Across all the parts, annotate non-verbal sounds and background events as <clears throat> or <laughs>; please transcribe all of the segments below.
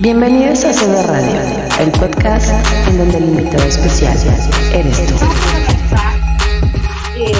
Bienvenidos a CB Radio, el podcast en donde el invitado especial eres tú. Eh,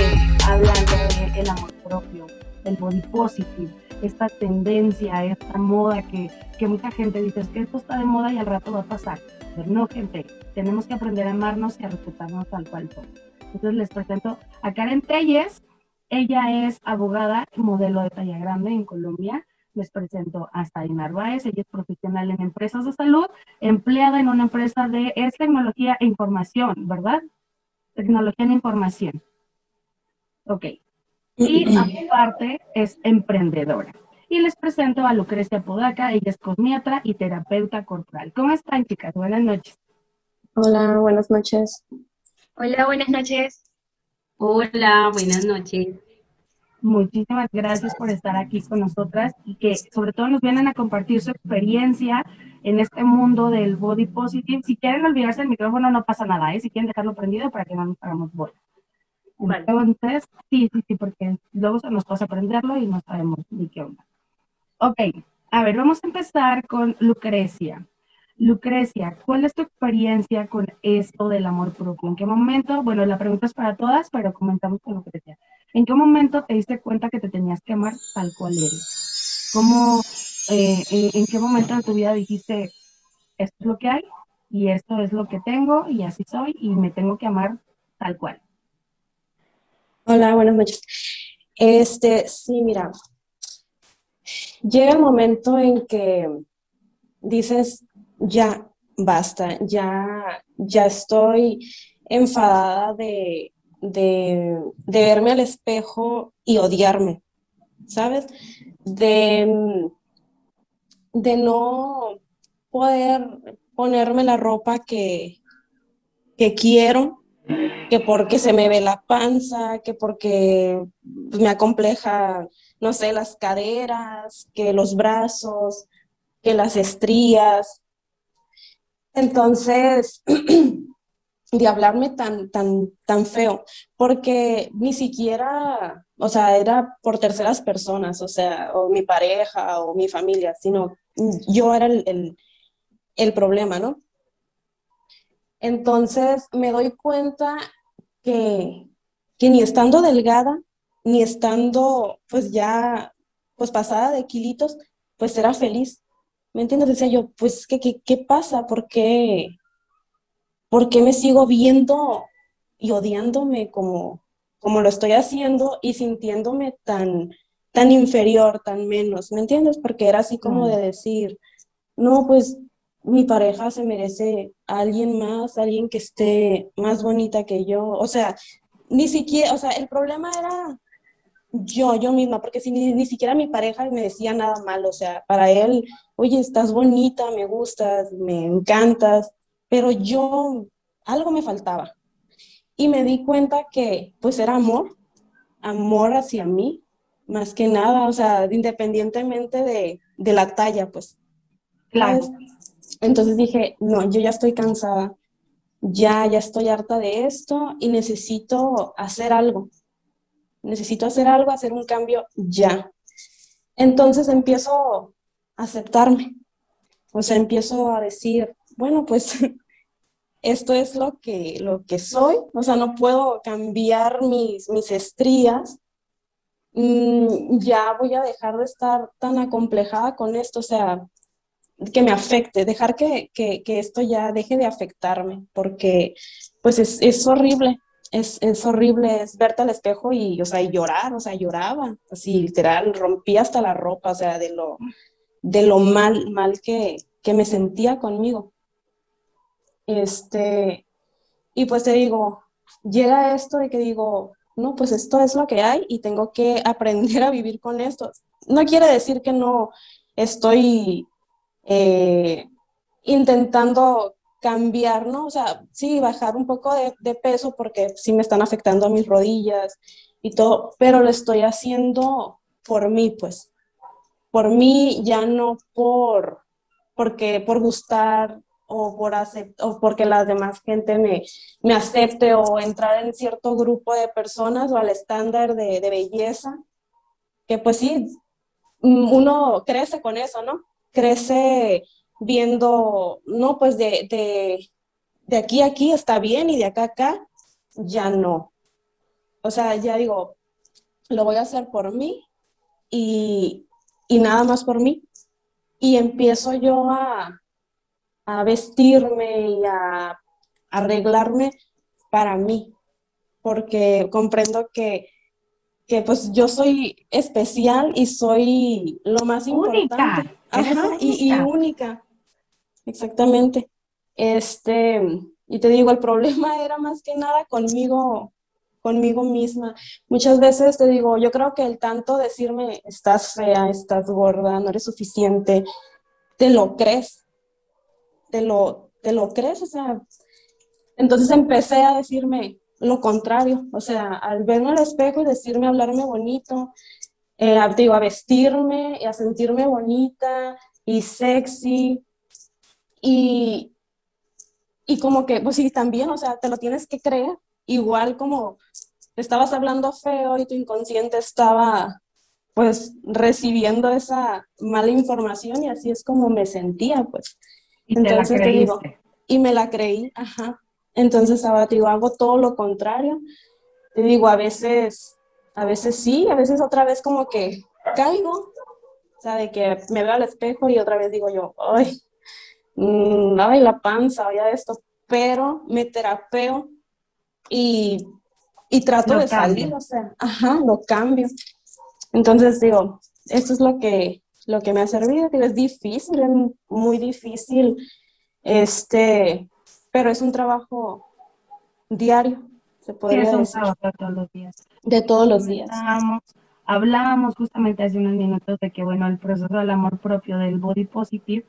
hablando del amor propio, del body positive, esta tendencia, esta moda que, que mucha gente dice es que esto está de moda y al rato va a pasar. Pero no, gente, tenemos que aprender a amarnos y a respetarnos tal cual somos. Entonces les presento a Karen Telles. Ella es abogada, modelo de talla grande en Colombia. Les presento a Sari Narváez. Ella es profesional en empresas de salud, empleada en una empresa de es tecnología e información, ¿verdad? Tecnología en información. Ok. Y aparte es emprendedora. Y les presento a Lucrecia Podaca. Ella es cosmiatra y terapeuta corporal. ¿Cómo están, chicas? Buenas noches. Hola, buenas noches. Hola, buenas noches. Hola, buenas noches. Muchísimas gracias por estar aquí con nosotras y que sobre todo nos vienen a compartir su experiencia en este mundo del body positive. Si quieren olvidarse del micrófono no pasa nada, ¿eh? Si quieren dejarlo prendido para que no nos hagamos bola. Vale. Entonces, sí, sí, sí, porque luego se nos pasa prenderlo y no sabemos ni qué onda. Ok, a ver, vamos a empezar con Lucrecia. Lucrecia, ¿cuál es tu experiencia con esto del amor propio? ¿En qué momento? Bueno, la pregunta es para todas, pero comentamos con Lucrecia. ¿En qué momento te diste cuenta que te tenías que amar tal cual eres? ¿Cómo, eh, en, qué momento de tu vida dijiste, esto es lo que hay y esto es lo que tengo y así soy y me tengo que amar tal cual? Hola, buenas noches. Este, sí, mira, llega el momento en que dices, ya basta, ya, ya estoy enfadada de, de, de verme al espejo y odiarme, ¿sabes? De, de no poder ponerme la ropa que, que quiero, que porque se me ve la panza, que porque me acompleja, no sé, las caderas, que los brazos, que las estrías. Entonces, <clears throat> de hablarme tan, tan, tan feo, porque ni siquiera, o sea, era por terceras personas, o sea, o mi pareja o mi familia, sino yo era el, el, problema, ¿no? Entonces me doy cuenta que, que ni estando delgada, ni estando pues ya pues pasada de kilitos, pues era feliz. ¿Me entiendes? Decía yo, pues, ¿qué, qué, qué pasa? ¿Por qué, ¿Por qué me sigo viendo y odiándome como, como lo estoy haciendo y sintiéndome tan, tan inferior, tan menos? ¿Me entiendes? Porque era así como de decir, no, pues mi pareja se merece a alguien más, alguien que esté más bonita que yo. O sea, ni siquiera, o sea, el problema era yo, yo misma, porque si ni, ni, siquiera mi pareja me decía nada mal, o sea, para él, oye, estás bonita, me gustas, me encantas, pero yo, algo me faltaba. Y me di cuenta que, pues, era amor, amor hacia mí, más que nada, o sea, independientemente de, de la talla, pues. Claro. Entonces dije, no, yo ya estoy cansada, ya, ya estoy harta de esto y necesito hacer algo. Necesito hacer algo, hacer un cambio ya. Entonces empiezo a aceptarme. O sea, empiezo a decir, bueno, pues <laughs> esto es lo que, lo que soy. O sea, no puedo cambiar mis, mis estrías. Mm, ya voy a dejar de estar tan acomplejada con esto. O sea, que me afecte, dejar que, que, que, esto ya deje de afectarme, porque pues es, es horrible, es, es, horrible, es verte al espejo y, o sea, y llorar, o sea, lloraba, así literal, rompí hasta la ropa, o sea, de lo, de lo mal, mal que, que me sentía conmigo. Este, y pues te digo, llega esto de que digo, no, pues esto es lo que hay y tengo que <laughs> aprender a vivir con esto. No quiere decir que no estoy eh, intentando cambiar, ¿no? O sea, sí, bajar un poco de, de, peso porque sí me están afectando mis rodillas y todo, pero lo estoy haciendo por mí, pues. Por mí, ya no por, porque, por gustar o, por o porque la demás gente me, me acepte o entrar en cierto grupo de personas o al estándar de, de belleza, que pues sí, mm, uno crece con eso, ¿no? Crece viendo, no, pues de, de, de aquí a aquí está bien y de acá a acá ya no. O sea, ya digo, lo voy a hacer por mí y, y nada más por mí. Y empiezo yo a, a vestirme y a, arreglarme para mí, porque comprendo que, que, pues yo soy especial y soy lo más importante. Ajá, y, y, única. Exactamente. Este, y te digo, el problema <laughs> era más que nada conmigo, conmigo misma. Muchas veces te digo, yo creo que el tanto decirme, estás fea, estás gorda, no eres suficiente, te lo crees, te lo, te lo crees, o sea, entonces empecé a decirme lo contrario, o sea, al verme al espejo y decirme, hablarme bonito, eh, digo, a vestirme y a sentirme bonita y sexy y, y como que, pues sí, también, o sea, te lo tienes que creer, igual como estabas hablando feo y tu inconsciente estaba pues recibiendo esa mala información y así es como me sentía, pues. Y Entonces te, digo, y me la creí, ajá. Entonces ahora te digo, hago todo lo contrario. Te digo, a veces, a veces sí, a veces otra vez como que caigo, o sea, de que me veo al espejo y otra vez digo yo, ay, mmm, ay, la panza, oye esto, pero me terapeo y, y trato de salir, o sea, ajá, lo cambio. Entonces digo, esto es lo que, lo que me ha servido, digo, es difícil, es muy difícil, este, pero es un trabajo diario, se puede decir. Es un trabajo de todos los días. De todos los días. Hablábamos, justamente hace unos minutos de que, bueno, el proceso del amor propio, del body positive,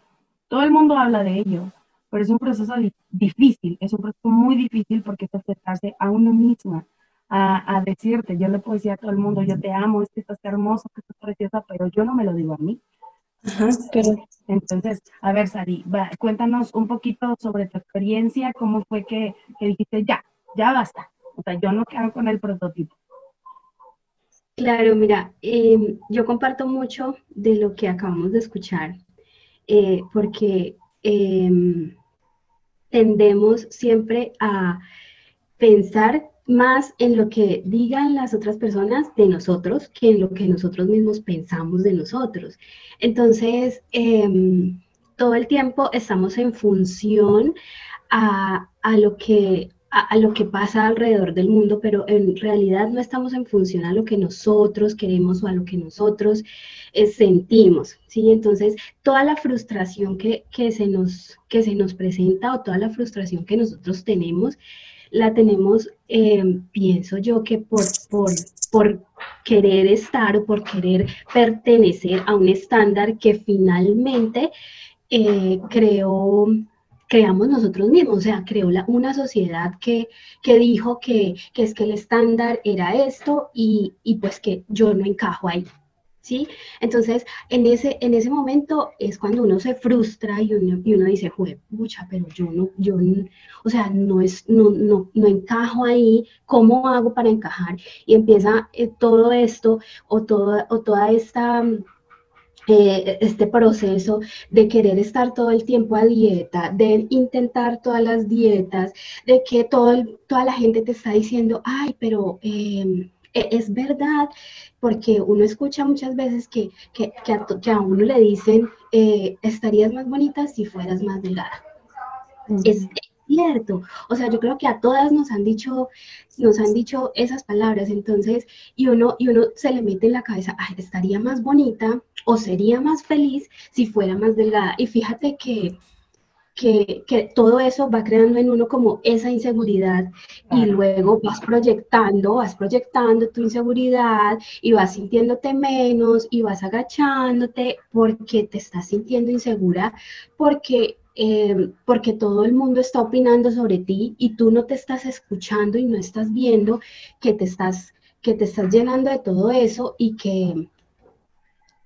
todo el mundo habla de ello, pero es un proceso difícil, es un proceso muy difícil porque es acercarse a uno misma, a, a, decirte, yo le puedo decir a todo el mundo, yo te amo, es que estás hermoso, que estás preciosa, pero yo no me lo digo a mí. Ajá, pero... Entonces, a ver, Sari, cuéntanos un poquito sobre tu experiencia, cómo fue que, que dijiste, ya, ya basta, o sea, yo no quedo con el prototipo. Claro, mira, eh, yo comparto mucho de lo que acabamos de escuchar, eh, porque eh, tendemos siempre a pensar más en lo que digan las otras personas de nosotros que en lo que nosotros mismos pensamos de nosotros. Entonces, em, todo el tiempo estamos en función a, lo que a, lo que pasa alrededor del mundo, pero en realidad no estamos en función a lo que nosotros queremos o a lo que nosotros eh, sentimos, ¿sí? Entonces, toda la frustración que, se nos, que se nos presenta o toda la frustración que nosotros tenemos, la tenemos, eh, pienso yo, que por, por, por querer estar o por querer pertenecer a un estándar que finalmente eh, creó creamos nosotros mismos, o sea, creó la, una sociedad que, que dijo que, que, es que el estándar era esto y, y, pues que yo no encajo ahí, ¿sí? Entonces, en ese, en ese momento es cuando uno se frustra y uno, y uno dice, joder, pucha, pero yo no, yo o sea, no, es, no, no, no encajo ahí, ¿cómo hago para encajar? Y empieza eh, todo esto o, todo, o toda esta eh, este proceso de querer estar todo el tiempo a dieta, de intentar todas las dietas, de que todo toda la gente te está diciendo, ay, pero em, e, es verdad, porque uno escucha muchas veces que, que, a, uno le dicen, eh, estarías más bonita si fueras más delgada. Es cierto, o sea, yo creo que a todas nos han dicho, nos han dicho esas palabras, entonces, y uno, y uno se le mete en la cabeza, ay, estaría más bonita o sería más feliz si fuera más delgada. Y fíjate que, que, todo eso va creando en uno como esa inseguridad y luego vas proyectando, vas proyectando tu inseguridad y vas sintiéndote menos y vas agachándote porque te estás sintiendo insegura, porque eh, porque todo el mundo está opinando sobre ti y tú no te estás escuchando y no estás viendo que te estás, que te estás llenando de todo eso y que,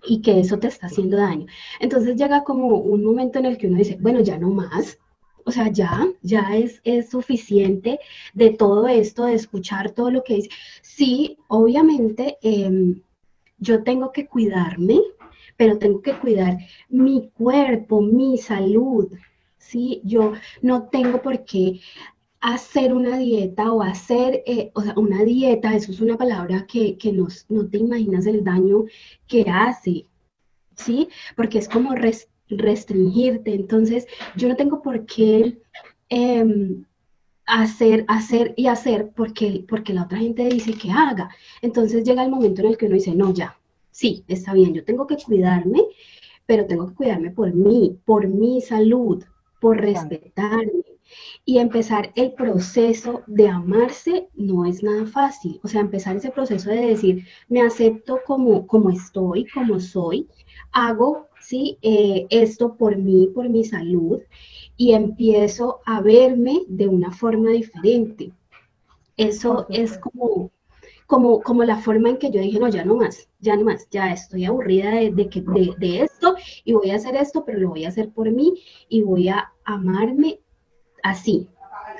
y que eso te está haciendo daño. Entonces llega como un momento en el que uno dice, bueno, ya no más, o sea, ya, ya es, es suficiente de todo esto, de escuchar todo lo que dice. Sí, obviamente, em, yo tengo que cuidarme, pero tengo que cuidar mi cuerpo, mi salud, ¿sí? Yo no tengo por qué hacer una dieta o hacer eh, o sea, una dieta, eso es una palabra que, que nos, no te imaginas el daño que hace, ¿sí? Porque es como restringirte. Entonces, yo no tengo por qué em, hacer, hacer y hacer porque, porque la otra gente dice que haga. Entonces llega el momento en el que uno dice, no, ya, sí, está bien, yo tengo que cuidarme, pero tengo que cuidarme por mí, por mi salud, por respetarme. Y empezar el proceso de amarse no es nada fácil. O sea, empezar ese proceso de decir, me acepto como, como estoy, como soy, hago ¿sí? Eh, esto por mí, por mi salud, y empiezo a verme de una forma diferente. Eso es como, como, como la forma en que yo dije, no, ya no más, ya no más, ya estoy aburrida de, que, de, esto y voy a hacer esto, pero lo voy a hacer por mí y voy a amarme así,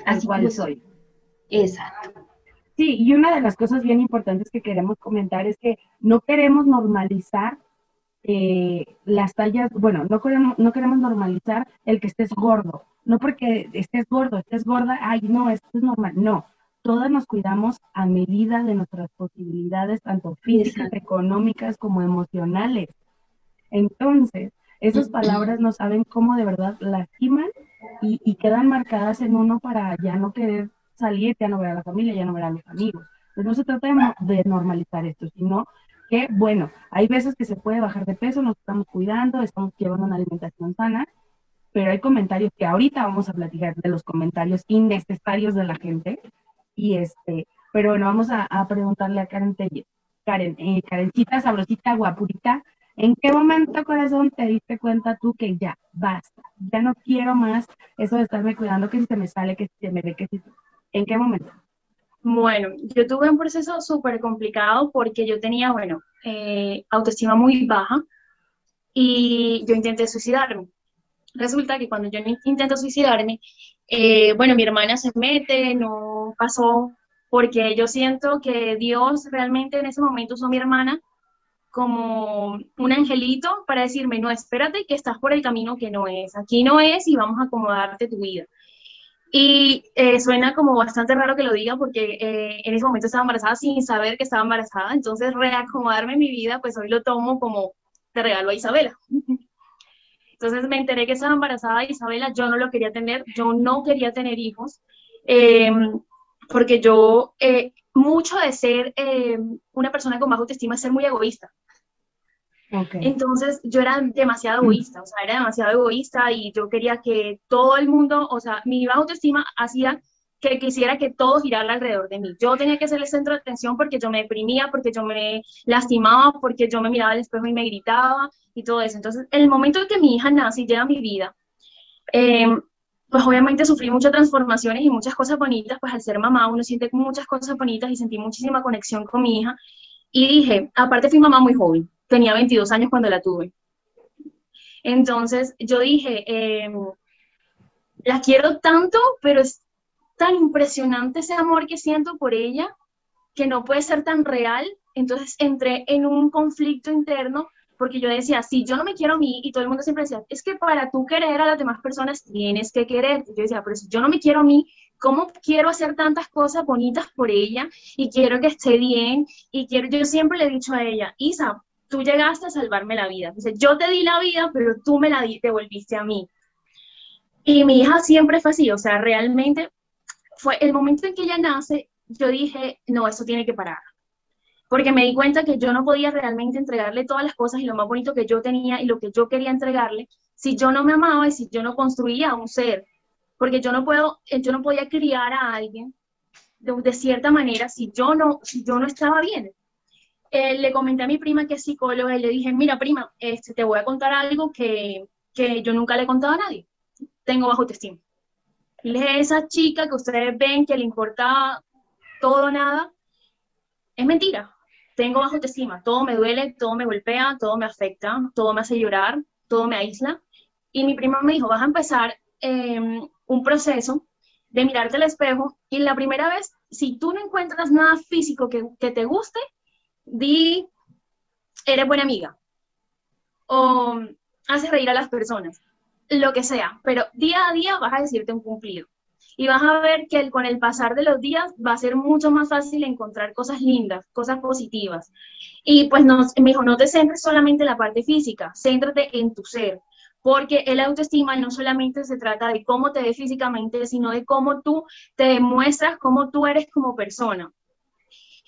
así como soy. Exacto. Sí, y una de las cosas bien importantes que queremos comentar es que no queremos normalizar eh, las tallas, bueno, no queremos, no queremos normalizar el que estés gordo, no porque estés gordo, estés gorda, ay, no, esto es normal, no, todas nos cuidamos a medida de nuestras posibilidades, tanto físicas, económicas como emocionales. Entonces, esas palabras no saben cómo de verdad lastiman y, quedan marcadas en uno para ya no querer salir, ya no ver a la familia, ya no ver a los amigos. Entonces no se trata de, normalizar esto, sino que, bueno, hay veces que se puede bajar de peso, nos estamos cuidando, estamos llevando una alimentación sana, pero hay comentarios que ahorita vamos a platicar de los comentarios innecesarios de la gente. Y este, pero bueno, vamos a, preguntarle a Karen Telles. Karen, eh, Karencita, sabrosita, guapurita, ¿en qué momento, corazón, te diste cuenta tú que ya, basta, ya no quiero más eso de estarme cuidando, que si se me sale, que si se me ve, que si... ¿En qué momento? Bueno, yo tuve un proceso súper complicado porque yo tenía, bueno, eh, autoestima muy baja y yo intenté suicidarme. Resulta que cuando yo intento suicidarme, eh, bueno, mi hermana se mete, no pasó, porque yo siento que Dios realmente en ese momento usó mi hermana como un angelito para decirme, no, espérate que estás por el camino que no es, aquí no es y vamos a acomodarte tu vida. Y eh, suena como bastante raro que lo diga porque eh, en ese momento estaba embarazada sin saber que estaba embarazada, entonces reacomodarme mi vida, pues hoy lo tomo como te regalo a Isabela. <laughs> Entonces me enteré que estaba embarazada Isabela, yo no lo quería tener, yo no quería tener hijos, em, porque yo, eh, mucho de ser em, una persona con baja autoestima es ser muy egoísta. Entonces yo era demasiado mm. egoísta, o sea, era demasiado egoísta y yo quería que todo el mundo, o sea, mi baja autoestima hacía que quisiera que todo girara alrededor de mí. Yo tenía que ser el centro de atención porque yo me deprimía, porque yo me lastimaba, porque yo me miraba al espejo y me gritaba y todo eso. Entonces, el momento en que mi hija nace y llega a mi vida, em, pues obviamente sufrí muchas transformaciones y muchas cosas bonitas, pues al ser mamá uno siente muchas cosas bonitas y sentí muchísima conexión con mi hija. Y dije, aparte fui mamá muy joven, tenía 22 años cuando la tuve. Entonces yo dije, em, la quiero tanto, pero es tan impresionante ese amor que siento por ella que no puede ser tan real. Entonces entré en un conflicto interno porque yo decía, si yo no me quiero a mí, y todo el mundo siempre decía, es que para tú querer a las demás personas tienes que querer. Yo decía, pero si yo no me quiero a mí, ¿cómo quiero hacer tantas cosas bonitas por ella? Y quiero que esté bien, y quiero, yo siempre le he dicho a ella, Isa, tú llegaste a salvarme la vida. Dice, yo te di la vida, pero tú me la devolviste a mí. Y mi hija siempre fue así, o sea, realmente fue el momento en que ella nace, yo dije, no, eso tiene que parar. Porque me di cuenta que yo no podía realmente entregarle todas las cosas y lo más bonito que yo tenía y lo que yo quería entregarle si yo no me amaba y si yo no construía un ser. Porque yo no puedo, yo no podía criar a alguien de, de cierta manera si yo no, si yo no estaba bien. Eh, le comenté a mi prima que es psicóloga y le dije, mira prima, este, te voy a contar algo que, que yo nunca le he contado a nadie. Tengo bajo autoestima. Y dije, esa chica que ustedes ven que le importa todo nada, es mentira. Tengo bajo autoestima, todo me duele, todo me golpea, todo me afecta, todo me hace llorar, todo me aísla. Y mi prima me dijo, vas a empezar em, un proceso de mirarte al espejo y la primera vez, si tú no encuentras nada físico que, que te guste, di, eres buena amiga o haces reír a las personas, lo que sea, pero día a día vas a decirte un cumplido. Y vas a ver que con el pasar de los días va a ser mucho más fácil encontrar cosas lindas, cosas positivas. Y pues no, me dijo, no te centres solamente en la parte física, céntrate en tu ser, porque el autoestima no solamente se trata de cómo te ves físicamente, sino de cómo tú te demuestras, cómo tú eres como persona.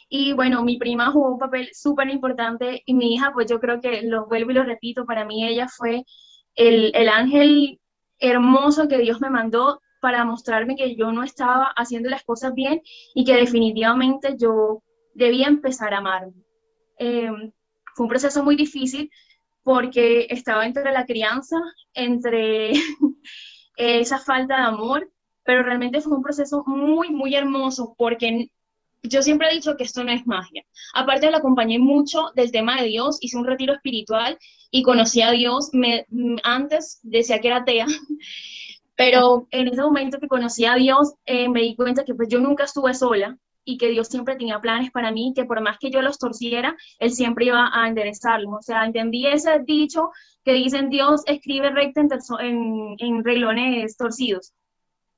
Y bueno, mi prima jugó un papel súper importante y mi hija, pues yo creo que lo vuelvo y lo repito, para mí ella fue el, el ángel hermoso que Dios me mandó para mostrarme que yo no estaba haciendo las cosas bien y que definitivamente yo debía empezar a amarme. Em, fue un proceso muy difícil porque estaba entre la crianza, entre <laughs> esa falta de amor, pero realmente fue un proceso muy, muy hermoso porque yo siempre he dicho que esto no es magia. Aparte, lo acompañé mucho del tema de Dios, hice un retiro espiritual y conocí a Dios. Me, antes decía que era atea, <laughs> pero en ese momento que conocí a Dios, eh, me di cuenta que pues yo nunca estuve sola y que Dios siempre tenía planes para mí, que por más que yo los torciera, Él siempre iba a enderezarlos. O sea, entendí ese dicho que dicen Dios escribe recto en, en, en reglones torcidos.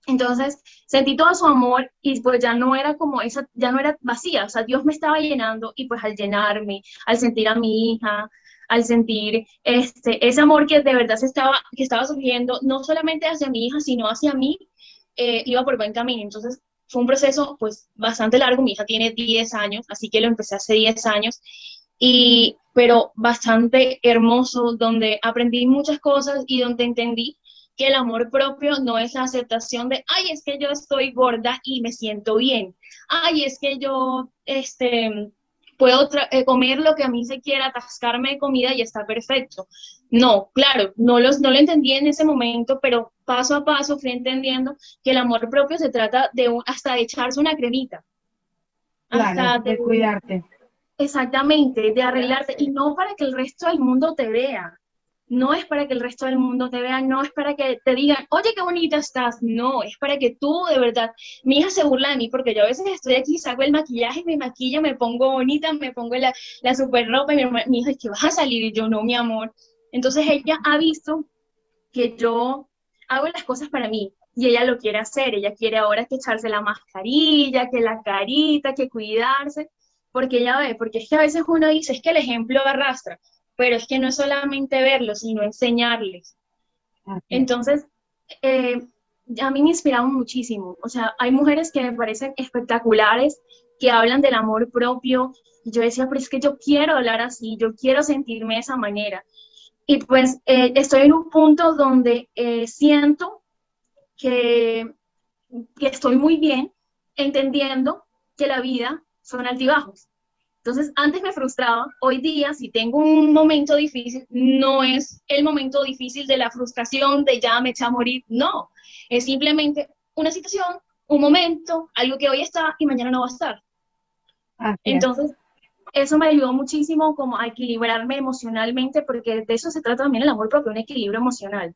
Entonces sentí todo su amor y pues ya no era como esa, ya no era vacía, o sea, Dios me estaba llenando y pues al llenarme, al sentir a mi hija, al sentir este, ese amor que de verdad se estaba, que estaba surgiendo, no solamente hacia mi hija, sino hacia mí, eh, iba por buen camino. Entonces fue un proceso pues bastante largo, mi hija tiene 10 años, así que lo empecé hace 10 años, y, pero bastante hermoso, donde aprendí muchas cosas y donde entendí que el amor propio no es la aceptación de, ay, es que yo estoy gorda y me siento bien, ay, es que yo, este, puedo eh, comer lo que a mí se quiera, atascarme de comida y está perfecto. No, claro, no, los, no lo entendí en ese momento, pero paso a paso fui entendiendo que el amor propio se trata de hasta de echarse una cremita. hasta de, de cuidarte. Exactamente, de arreglarte y no para que el resto del mundo te vea no es para que el resto del mundo te vea, no es para que te digan, oye, qué bonita estás, no, es para que tú de verdad, mi hija se burla de mí porque yo a veces estoy aquí, saco el maquillaje, me maquillo, me pongo bonita, me pongo la, la super ropa mi, mi hija, que vas a salir y yo no, mi amor. Entonces ella ha visto que yo hago las cosas para mí y ella lo quiere hacer, ella quiere ahora que echarse la mascarilla, que la carita, que cuidarse, porque ella ve, porque es que a veces uno dice, es que el ejemplo arrastra, pero es que no es solamente verlos, sino enseñarles. Entonces, eh, a mí me inspiraron muchísimo. O sea, hay mujeres que me parecen espectaculares, que hablan del amor propio. Y yo decía, pero es que yo quiero hablar así, yo quiero sentirme de esa manera. Y pues eh, estoy en un punto donde eh, siento que, que estoy muy bien entendiendo que la vida son altibajos. Entonces, antes me frustraba, hoy día, si tengo un momento difícil, no es el momento difícil de la frustración, de ya me eché a morir, no, es simplemente una situación, un momento, algo que hoy está y mañana no va a estar. Entonces, eso me ayudó muchísimo como a equilibrarme emocionalmente, porque de eso se trata también el amor propio, un equilibrio emocional.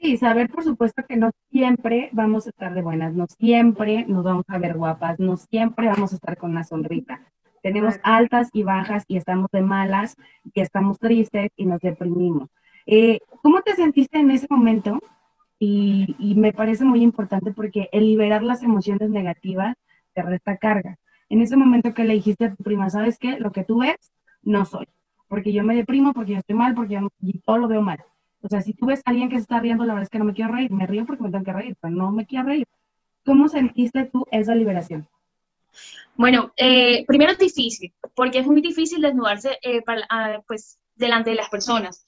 Sí, saber por supuesto que no siempre vamos a estar de buenas, no siempre nos vamos a ver guapas, no siempre vamos a estar con una sonrisa tenemos altas y bajas y estamos de malas y estamos tristes y nos deprimimos. Eh, ¿Cómo te sentiste en ese momento? Y, y, me parece muy importante porque el liberar las emociones negativas te resta carga. En ese momento que le dijiste a tu prima, ¿sabes qué? Lo que tú ves, no soy. Porque yo me deprimo, porque yo estoy mal, porque yo todo lo veo mal. O sea, si tú ves a alguien que se está riendo, la verdad es que no me quiero reír. Me río porque me tengo que reír, pero no me quiero reír. ¿Cómo sentiste tú esa liberación? Bueno, eh, primero es difícil, porque es muy difícil desnudarse eh, ah, pues, delante de las personas.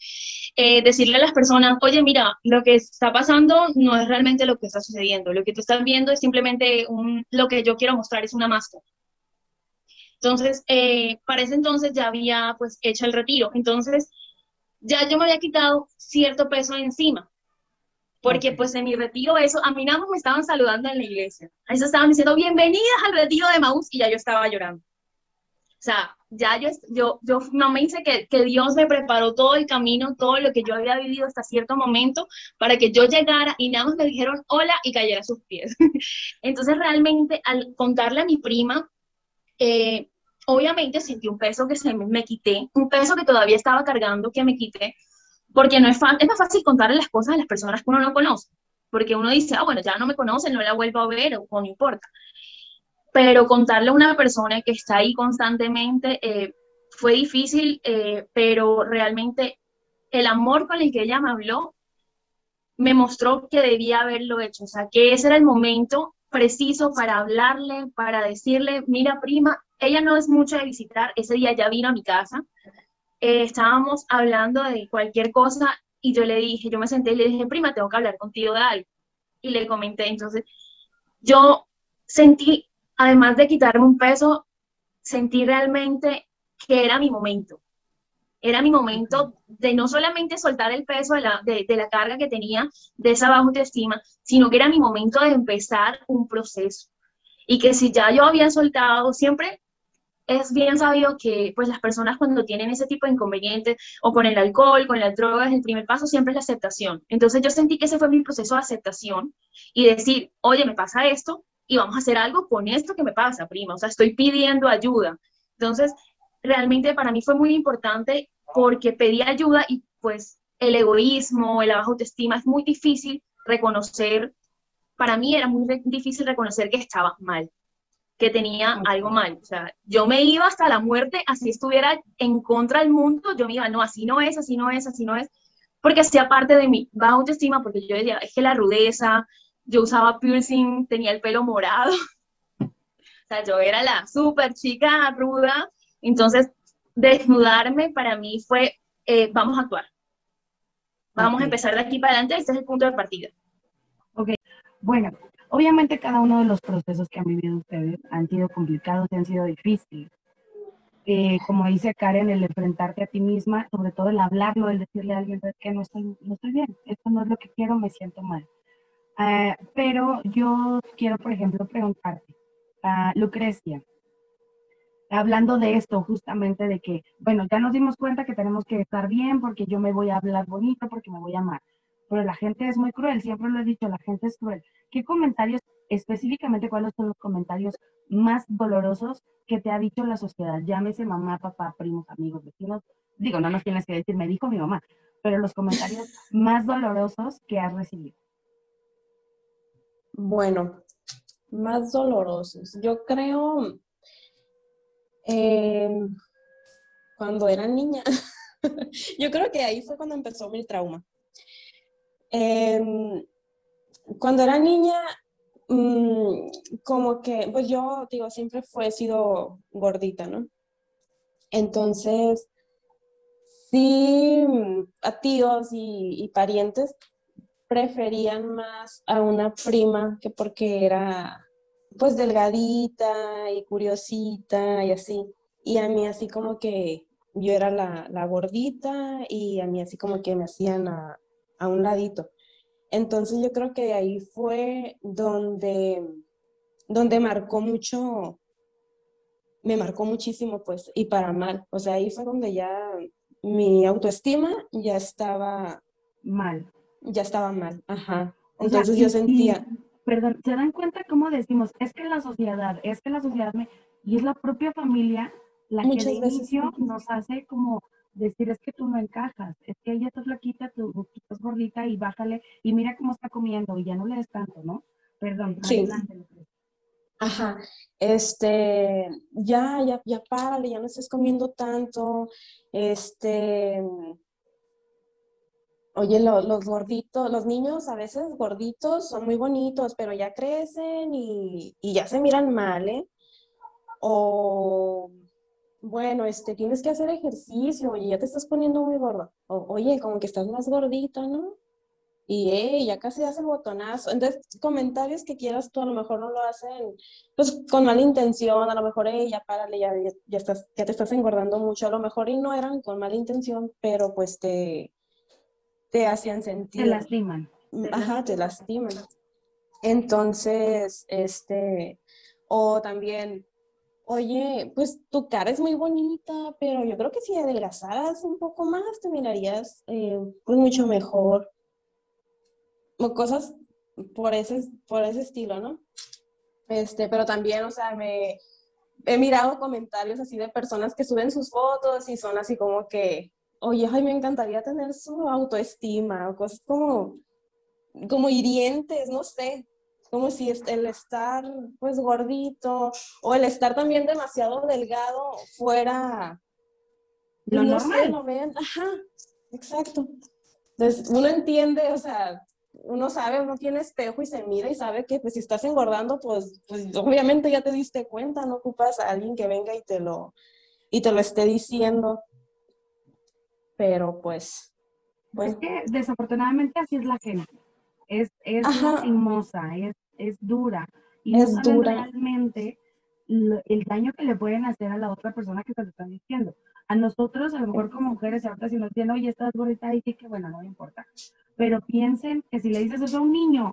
Eh, decirle a las personas, oye, mira, lo que está pasando no es realmente lo que está sucediendo, lo que tú estás viendo es simplemente un, lo que yo quiero mostrar, es una máscara. Entonces, para ese entonces ya había pues hecho el retiro, entonces ya yo me había quitado cierto peso encima porque pues en mi retiro eso, a mí nada más me estaban saludando en la iglesia, a eso estaban diciendo bienvenidas al retiro de Maús y ya yo estaba llorando. O sea, ya yo, yo, yo no me dice que, que Dios me preparó todo el camino, todo lo que yo había vivido hasta cierto momento para que yo llegara y nada más me dijeron hola y cayera a sus pies. <laughs> Entonces realmente al contarle a mi prima, eh, obviamente sentí un peso que se me, me, quité, un peso que todavía estaba cargando que me quité, porque no es, es más fácil contarle las cosas a las personas que uno no conoce, porque uno dice, ah, bueno, ya no me conocen, no la vuelvo a ver o, no importa. Pero contarle a una persona que está ahí constantemente eh, fue difícil, eh, pero realmente el amor con el que ella me habló me mostró que debía haberlo hecho, o sea, que ese era el momento preciso para hablarle, para decirle, mira prima, ella no es mucho de visitar, ese día ya vino a mi casa, eh, estábamos hablando de cualquier cosa y yo le dije, yo me senté y le dije, prima, tengo que hablar contigo de algo. Y le comenté, entonces, yo sentí además de quitarme un peso, sentí realmente que era mi momento. Era mi momento de no solamente soltar el peso de la, de, la carga que tenía, de esa baja autoestima, sino que era mi momento de empezar un proceso. Y que si ya yo había soltado, siempre es bien sabido que pues las personas cuando tienen ese tipo de inconvenientes o con el alcohol, con las drogas, el primer paso siempre es la aceptación. Entonces yo sentí que ese fue mi proceso de aceptación y decir, oye, me pasa esto, y vamos a hacer algo con esto que me pasa, prima. O sea, estoy pidiendo ayuda. Entonces, realmente para mí fue muy importante porque pedí ayuda y pues el egoísmo, la baja autoestima es muy difícil reconocer, para mí era muy difícil reconocer que estaba mal, que tenía algo mal. O sea, yo me iba hasta la muerte, así estuviera en contra del mundo, yo me iba, no, así no es, así no es, así no es, porque hacía parte de mi baja autoestima, porque yo decía, es que la rudeza, yo usaba piercing, tenía el pelo morado. <laughs> o sea, yo era la súper chica ruda. Entonces, desnudarme para mí fue, eh, vamos a actuar. Vamos a empezar de aquí para adelante, este es el punto de partida. Ok, bueno, obviamente cada uno de los procesos que han vivido ustedes han sido complicados y han sido difíciles. Eh, como dice Karen, el enfrentarte a ti misma, sobre todo el hablarlo, el decirle a alguien que no estoy, no estoy bien, esto no es lo que quiero, me siento mal. Ah, pero yo quiero, por ejemplo, preguntarte, uh, Lucrecia, hablando de esto justamente de que, bueno, ya nos dimos cuenta que tenemos que estar bien porque yo me voy a hablar bonito, porque me voy a amar, pero la gente es muy cruel, siempre lo he dicho, la gente es cruel. ¿Qué comentarios, específicamente cuáles son los comentarios más dolorosos que te ha dicho la sociedad? Llámese mamá, papá, primos, amigos, vecinos. Digo, no nos tienes que decir, me dijo mi mamá, pero los comentarios <laughs> más dolorosos que has recibido. Bueno, más dolorosos. Yo creo em, cuando era niña, <laughs> yo creo que ahí fue cuando empezó mi trauma. Em, cuando era niña, mm, como que, pues yo digo, siempre fue, he sido gordita, ¿no? Entonces, sí, a tíos y parientes preferían más a una prima que porque era pues delgadita y curiosita y así. Y a mí así como que yo era la, gordita y a mí así como que me hacían a, un ladito. Entonces yo creo que ahí fue donde, donde marcó mucho, me marcó muchísimo pues y para mal. O sea, ahí fue donde ya mi autoestima ya estaba mal ya estaba mal. Ajá. Entonces yo sentía... perdón, ¿se dan cuenta cómo decimos? Es que la sociedad, es que la sociedad me... Y es la propia familia la que de inicio nos hace como decir, es que tú no encajas, es que ella está flaquita, tú, estás gordita y bájale, y mira cómo está comiendo, y ya no le des tanto, ¿no? Perdón, sí. Ajá, este, ya, ya, ya párale, ya no estés comiendo tanto, este, Oye, los gorditos, los niños a veces gorditos son muy bonitos, pero ya crecen y, ya se miran mal, ¿eh? O, bueno, este, tienes que hacer ejercicio, oye, ya te estás poniendo muy gordo. O, oye, como que estás más gordita, ¿no? Y eh, ya casi hace el botonazo. Entonces, comentarios que quieras tú a lo mejor no lo hacen pues con mala intención, a lo mejor, eh, ya párale, ya, ya, estás, ya te estás engordando mucho, a lo mejor y no eran con mala intención, pero pues te, te hacían sentir. Te lastiman. Ajá, te lastiman. Entonces, este, o también, oye, pues tu cara es muy bonita, pero yo creo que si adelgazaras un poco más te mirarías eh, pues mucho mejor. O cosas por ese, por ese estilo, ¿no? Este, pero también, o sea, me he mirado comentarios así de personas que suben sus fotos y son así como que, oye, ay, me encantaría tener su autoestima, o cosas como, como hirientes, no sé, como si el estar pues gordito o el estar también demasiado delgado fuera lo no normal. lo ven, ajá, exacto. Entonces uno entiende, o sea, uno sabe, uno tiene espejo y se mira y sabe que pues si estás engordando, pues, pues obviamente ya te diste cuenta, no ocupas a alguien que venga y te lo, y te lo esté diciendo. Pero pues, bueno. Es que desafortunadamente así es la gente. Es, es hermosa, es, es dura. Y es dura. realmente el daño que le pueden hacer a la otra persona que te lo están diciendo. A nosotros, a lo mejor como mujeres, ahorita si nos dicen, oye, estás gordita, y que bueno, no me importa pero piensen que si le dices eso a un niño,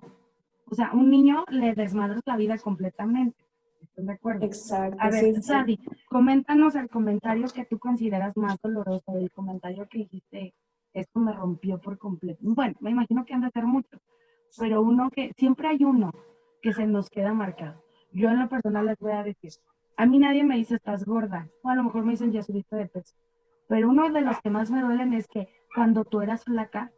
o sea, un niño le desmadras la vida completamente. ¿Están de acuerdo? Exacto. A ver, Sadi, coméntanos el comentario que tú consideras más doloroso, el comentario que dijiste, esto me rompió por completo. Bueno, me imagino que han de ser muchos, pero uno que, siempre hay uno que se nos queda marcado. Yo en lo personal les voy a decir, a mí nadie me dice estás gorda, o a lo mejor me dicen ya subiste de peso, pero uno de los que más me duelen es que cuando tú eras flaca,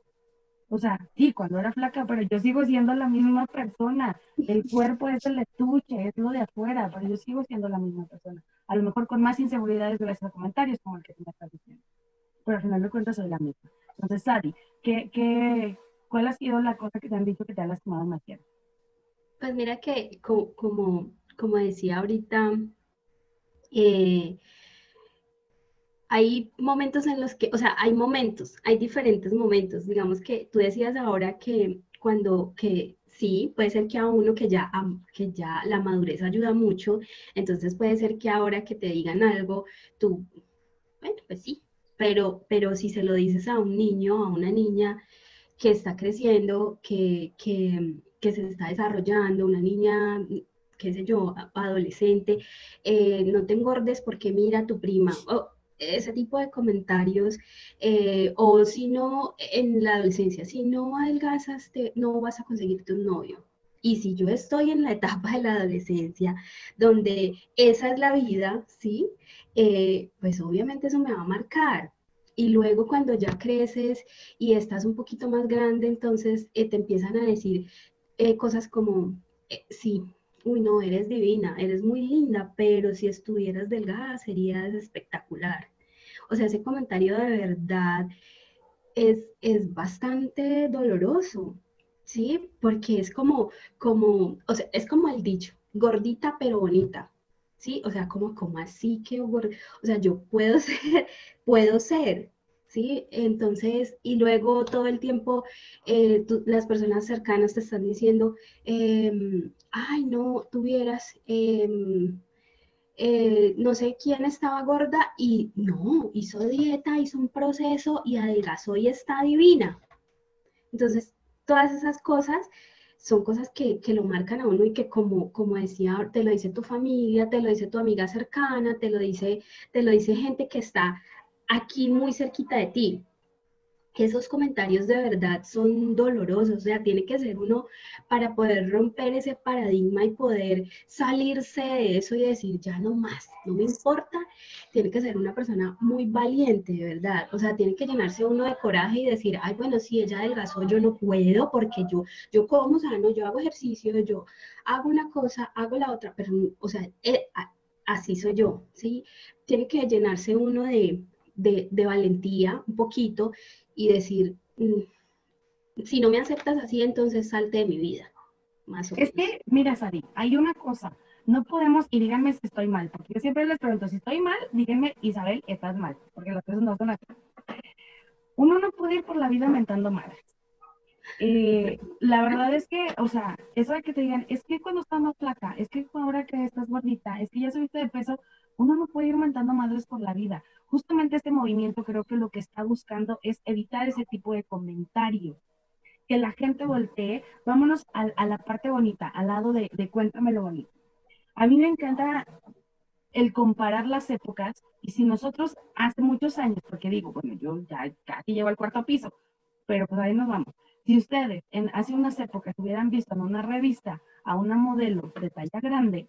o sea, sí, cuando era flaca, pero yo sigo siendo la misma persona. El cuerpo es el estuche, es lo de afuera, pero yo sigo siendo la misma persona. A lo mejor con más inseguridades gracias a comentarios como el que tú me estás diciendo. Pero al final de cuentas soy la misma. Entonces, Sadi, ¿qué, qué, ¿cuál ha sido la cosa que te han dicho que te ha lastimado más tiempo? Pues mira que como, como decía ahorita, eh, hay momentos en los que, o sea, hay momentos, hay diferentes momentos. Digamos que tú decías ahora que cuando, que sí, puede ser que a uno que ya, que ya la madurez ayuda mucho, entonces puede ser que ahora que te digan algo, tú, bueno, pues sí, pero, pero si se lo dices a un niño, a una niña que está creciendo, que, que, se está desarrollando, una niña qué sé yo, adolescente, eh, no te engordes porque mira tu prima ese tipo de comentarios, eh, o si no, en la adolescencia, si no adelgazas, no vas a conseguirte un novio. Y si yo estoy en la etapa de la adolescencia, donde esa es la vida, ¿sí? Eh, pues obviamente eso me va a marcar. Y luego cuando ya creces y estás un poquito más grande, entonces eh, te empiezan a decir cosas como, sí, uy, no, eres divina, eres muy linda, pero si estuvieras delgada serías espectacular. O sea, ese comentario de verdad es, es bastante doloroso, ¿sí? Porque es como, como, o sea, es como el dicho, gordita pero bonita, ¿sí? O sea, como, así que, o sea, yo puedo <laughs> ser, puedo ser, ¿sí? Entonces, y luego todo el tiempo eh, las personas cercanas te están diciendo, em, ay, no, tuvieras, em, eh, no sé quién estaba gorda y no, hizo dieta, hizo un proceso y adelgazó y está divina. Entonces, todas esas cosas son cosas que, que, lo marcan a uno y que como, como decía, te lo dice tu familia, te lo dice tu amiga cercana, te lo dice, te lo dice gente que está aquí muy cerquita de ti. Esos comentarios de verdad son dolorosos, o sea, tiene que ser uno para poder romper ese paradigma y poder salirse de eso y decir, ya no más, no me importa, tiene que ser una persona muy valiente, de verdad, o sea, tiene que llenarse uno de coraje y decir, ay, bueno, si ella adelgazó, yo no puedo porque yo, yo como sano, yo hago ejercicio, yo hago una cosa, hago la otra, pero, o sea, eh, así soy yo, ¿sí? Tiene que llenarse uno de, de, valentía un poquito y decir, mm, si no me aceptas así, entonces salte de mi vida. Más o es que, mira, Sadi, hay una cosa, no podemos, y díganme si estoy mal, porque yo siempre les pregunto, si estoy mal, díganme, Isabel, estás mal, porque las cosas no son así. Uno no puede ir por la vida mentando madres. Eh, la verdad es que, o sea, eso de que te digan, es que cuando estás más flaca, es que ahora que estás gordita, es que ya subiste de peso, uno no puede ir mentando madres por la vida justamente este movimiento creo que lo que está buscando es evitar ese tipo de comentarios. Que la gente voltee, vámonos a, la parte bonita, al lado de, de cuéntame lo bonito. A mí me encanta el comparar las épocas y si nosotros hace muchos años, porque digo, bueno, yo ya casi llevo al cuarto piso, pero pues ahí nos vamos. Si ustedes en hace unas épocas hubieran visto en una revista a una modelo de talla grande,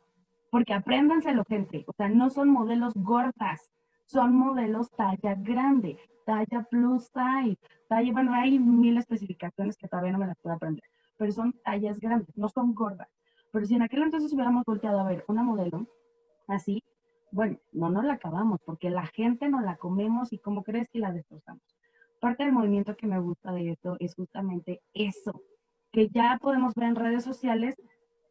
porque apréndanselo, gente, o sea, no son modelos gordas, son modelos talla grande, talla plus size, talla, bueno, hay mil especificaciones que todavía no me las puedo aprender, pero son tallas grandes, no son gordas. Pero si en aquel entonces hubiéramos volteado a ver una modelo así, bueno, no nos la acabamos porque la gente no la comemos y como crees que la destrozamos. Parte del movimiento que me gusta de esto es justamente eso, que ya podemos ver en redes sociales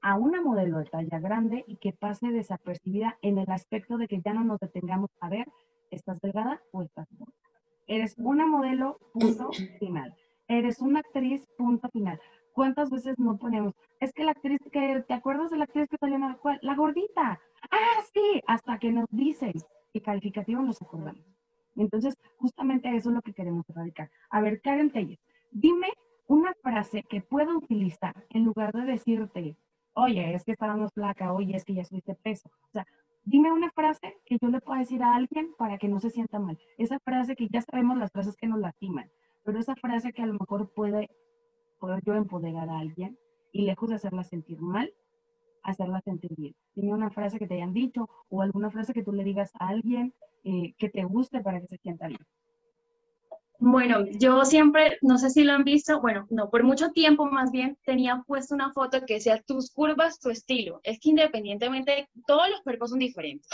a una modelo de talla grande y que pase desapercibida en el aspecto de que ya no nos detengamos a ver, ¿estás delgada o estás gorda? Eres una modelo, punto final. Eres una actriz, punto final. ¿Cuántas veces no ponemos? Es que la actriz que, ¿te acuerdas de la actriz que salió en la? La gordita. Ah, sí, hasta que nos dicen qué calificativo nos acordamos. Entonces, justamente eso es lo que queremos erradicar. A ver, Karen Telles, dime una frase que pueda utilizar en lugar de decirte, oye, es que estábamos flaca, oye, es que ya subiste peso. O sea, dime una frase que yo le pueda decir a alguien para que no se sienta mal. Esa frase que ya sabemos las frases que nos lastiman, pero esa frase que a lo mejor puede poder yo empoderar a alguien y lejos de hacerla sentir mal, hacerla sentir bien. Dime una frase que te hayan dicho o alguna frase que tú le digas a alguien eh, que te guste para que se sienta bien. Bueno, yo siempre, no sé si lo han visto, bueno, no, por mucho tiempo más bien tenía puesto una foto que decía tus curvas, tu estilo. Es que independientemente, todos los cuerpos son diferentes.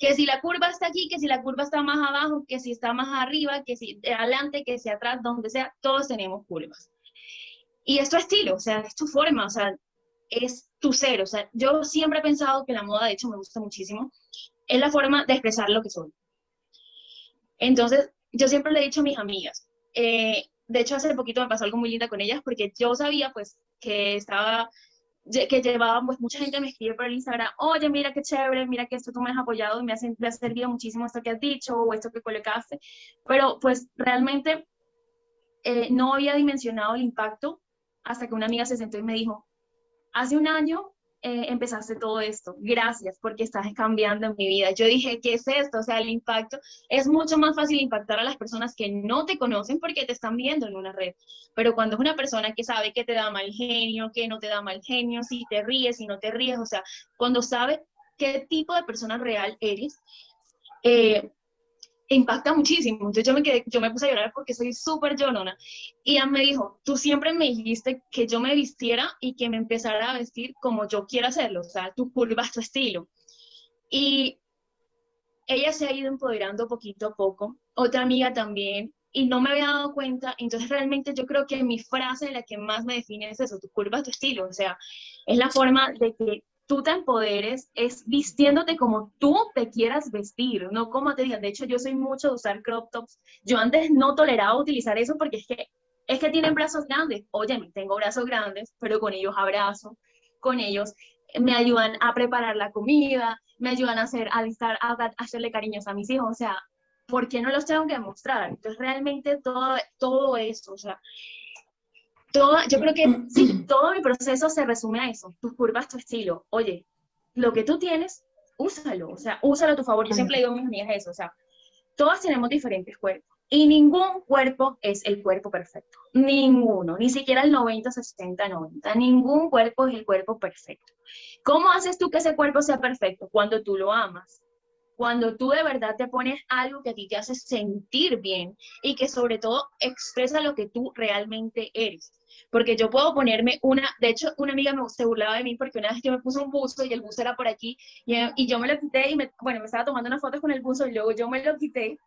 Que si la curva está aquí, que si la curva está más abajo, que si está más arriba, que si adelante, que si atrás, donde sea, todos tenemos curvas. Y es tu estilo, o sea, es tu forma, o sea, es tu ser. O sea, yo siempre he pensado que la moda, de hecho, me gusta muchísimo, es la forma de expresar lo que soy. Entonces, yo siempre le he dicho a mis amigas, eh, de hecho hace poquito me pasó algo muy lindo con ellas porque yo sabía pues que estaba, que llevaba, pues mucha gente me escribe por Instagram, oye, mira qué chévere, mira que esto tú me has apoyado y me, me ha servido muchísimo esto que has dicho o esto que colocaste, pero pues realmente eh, no había dimensionado el impacto hasta que una amiga se sentó y me dijo, hace un año eh, empezaste todo esto. Gracias porque estás cambiando mi vida. Yo dije, ¿qué es esto? O sea, el impacto es mucho más fácil impactar a las personas que no te conocen porque te están viendo en una red. Pero cuando es una persona que sabe que te da mal genio, que no te da mal genio, si te ríes, si no te ríes, o sea, cuando sabe qué tipo de persona real eres, eh, impacta muchísimo. Entonces yo me, quedé, yo me puse a llorar porque soy súper llorona. Y ella me dijo, tú siempre me dijiste que yo me vistiera y que me empezara a vestir como yo quiero hacerlo, o sea, tu curva, tu estilo. Y ella se ha ido empoderando poquito a poco, otra amiga también, y no me había dado cuenta, entonces realmente yo creo que mi frase, la que más me define es eso, tu curva, tu estilo, o sea, es la forma de que tú te empoderes es vistiéndote como tú te quieras vestir, no como te digan. De hecho, yo soy mucho de usar crop tops. Yo antes no toleraba utilizar eso porque es que, es que tienen brazos grandes. Oye, tengo brazos grandes, pero con ellos abrazo, con ellos me ayudan a preparar la comida, me ayudan a hacer, a, estar, a, hacerle cariños a mis hijos. O sea, ¿por qué no los tengo que mostrar? Entonces, realmente todo, todo eso, o sea, yo creo que sí, todo mi proceso se resume a eso, tus curvas, tu estilo. Oye, lo que tú tienes, úsalo, o sea, úsalo a tu favor. Yo siempre digo a mis amigas eso, o sea, todas tenemos diferentes cuerpos y ningún cuerpo es el cuerpo perfecto. Ninguno, ni siquiera el 90, 60, 90. Ningún cuerpo es el cuerpo perfecto. ¿Cómo haces tú que ese cuerpo sea perfecto? Cuando tú lo amas, cuando tú de verdad te pones algo que a ti te hace sentir bien y que sobre todo expresa lo que tú realmente eres. Porque yo puedo ponerme una, de hecho una amiga me, se burlaba de mí porque una vez yo me puse un buzo y el buzo era por aquí y, y yo me lo quité y me, bueno, me estaba tomando unas fotos con el buzo y luego yo me lo quité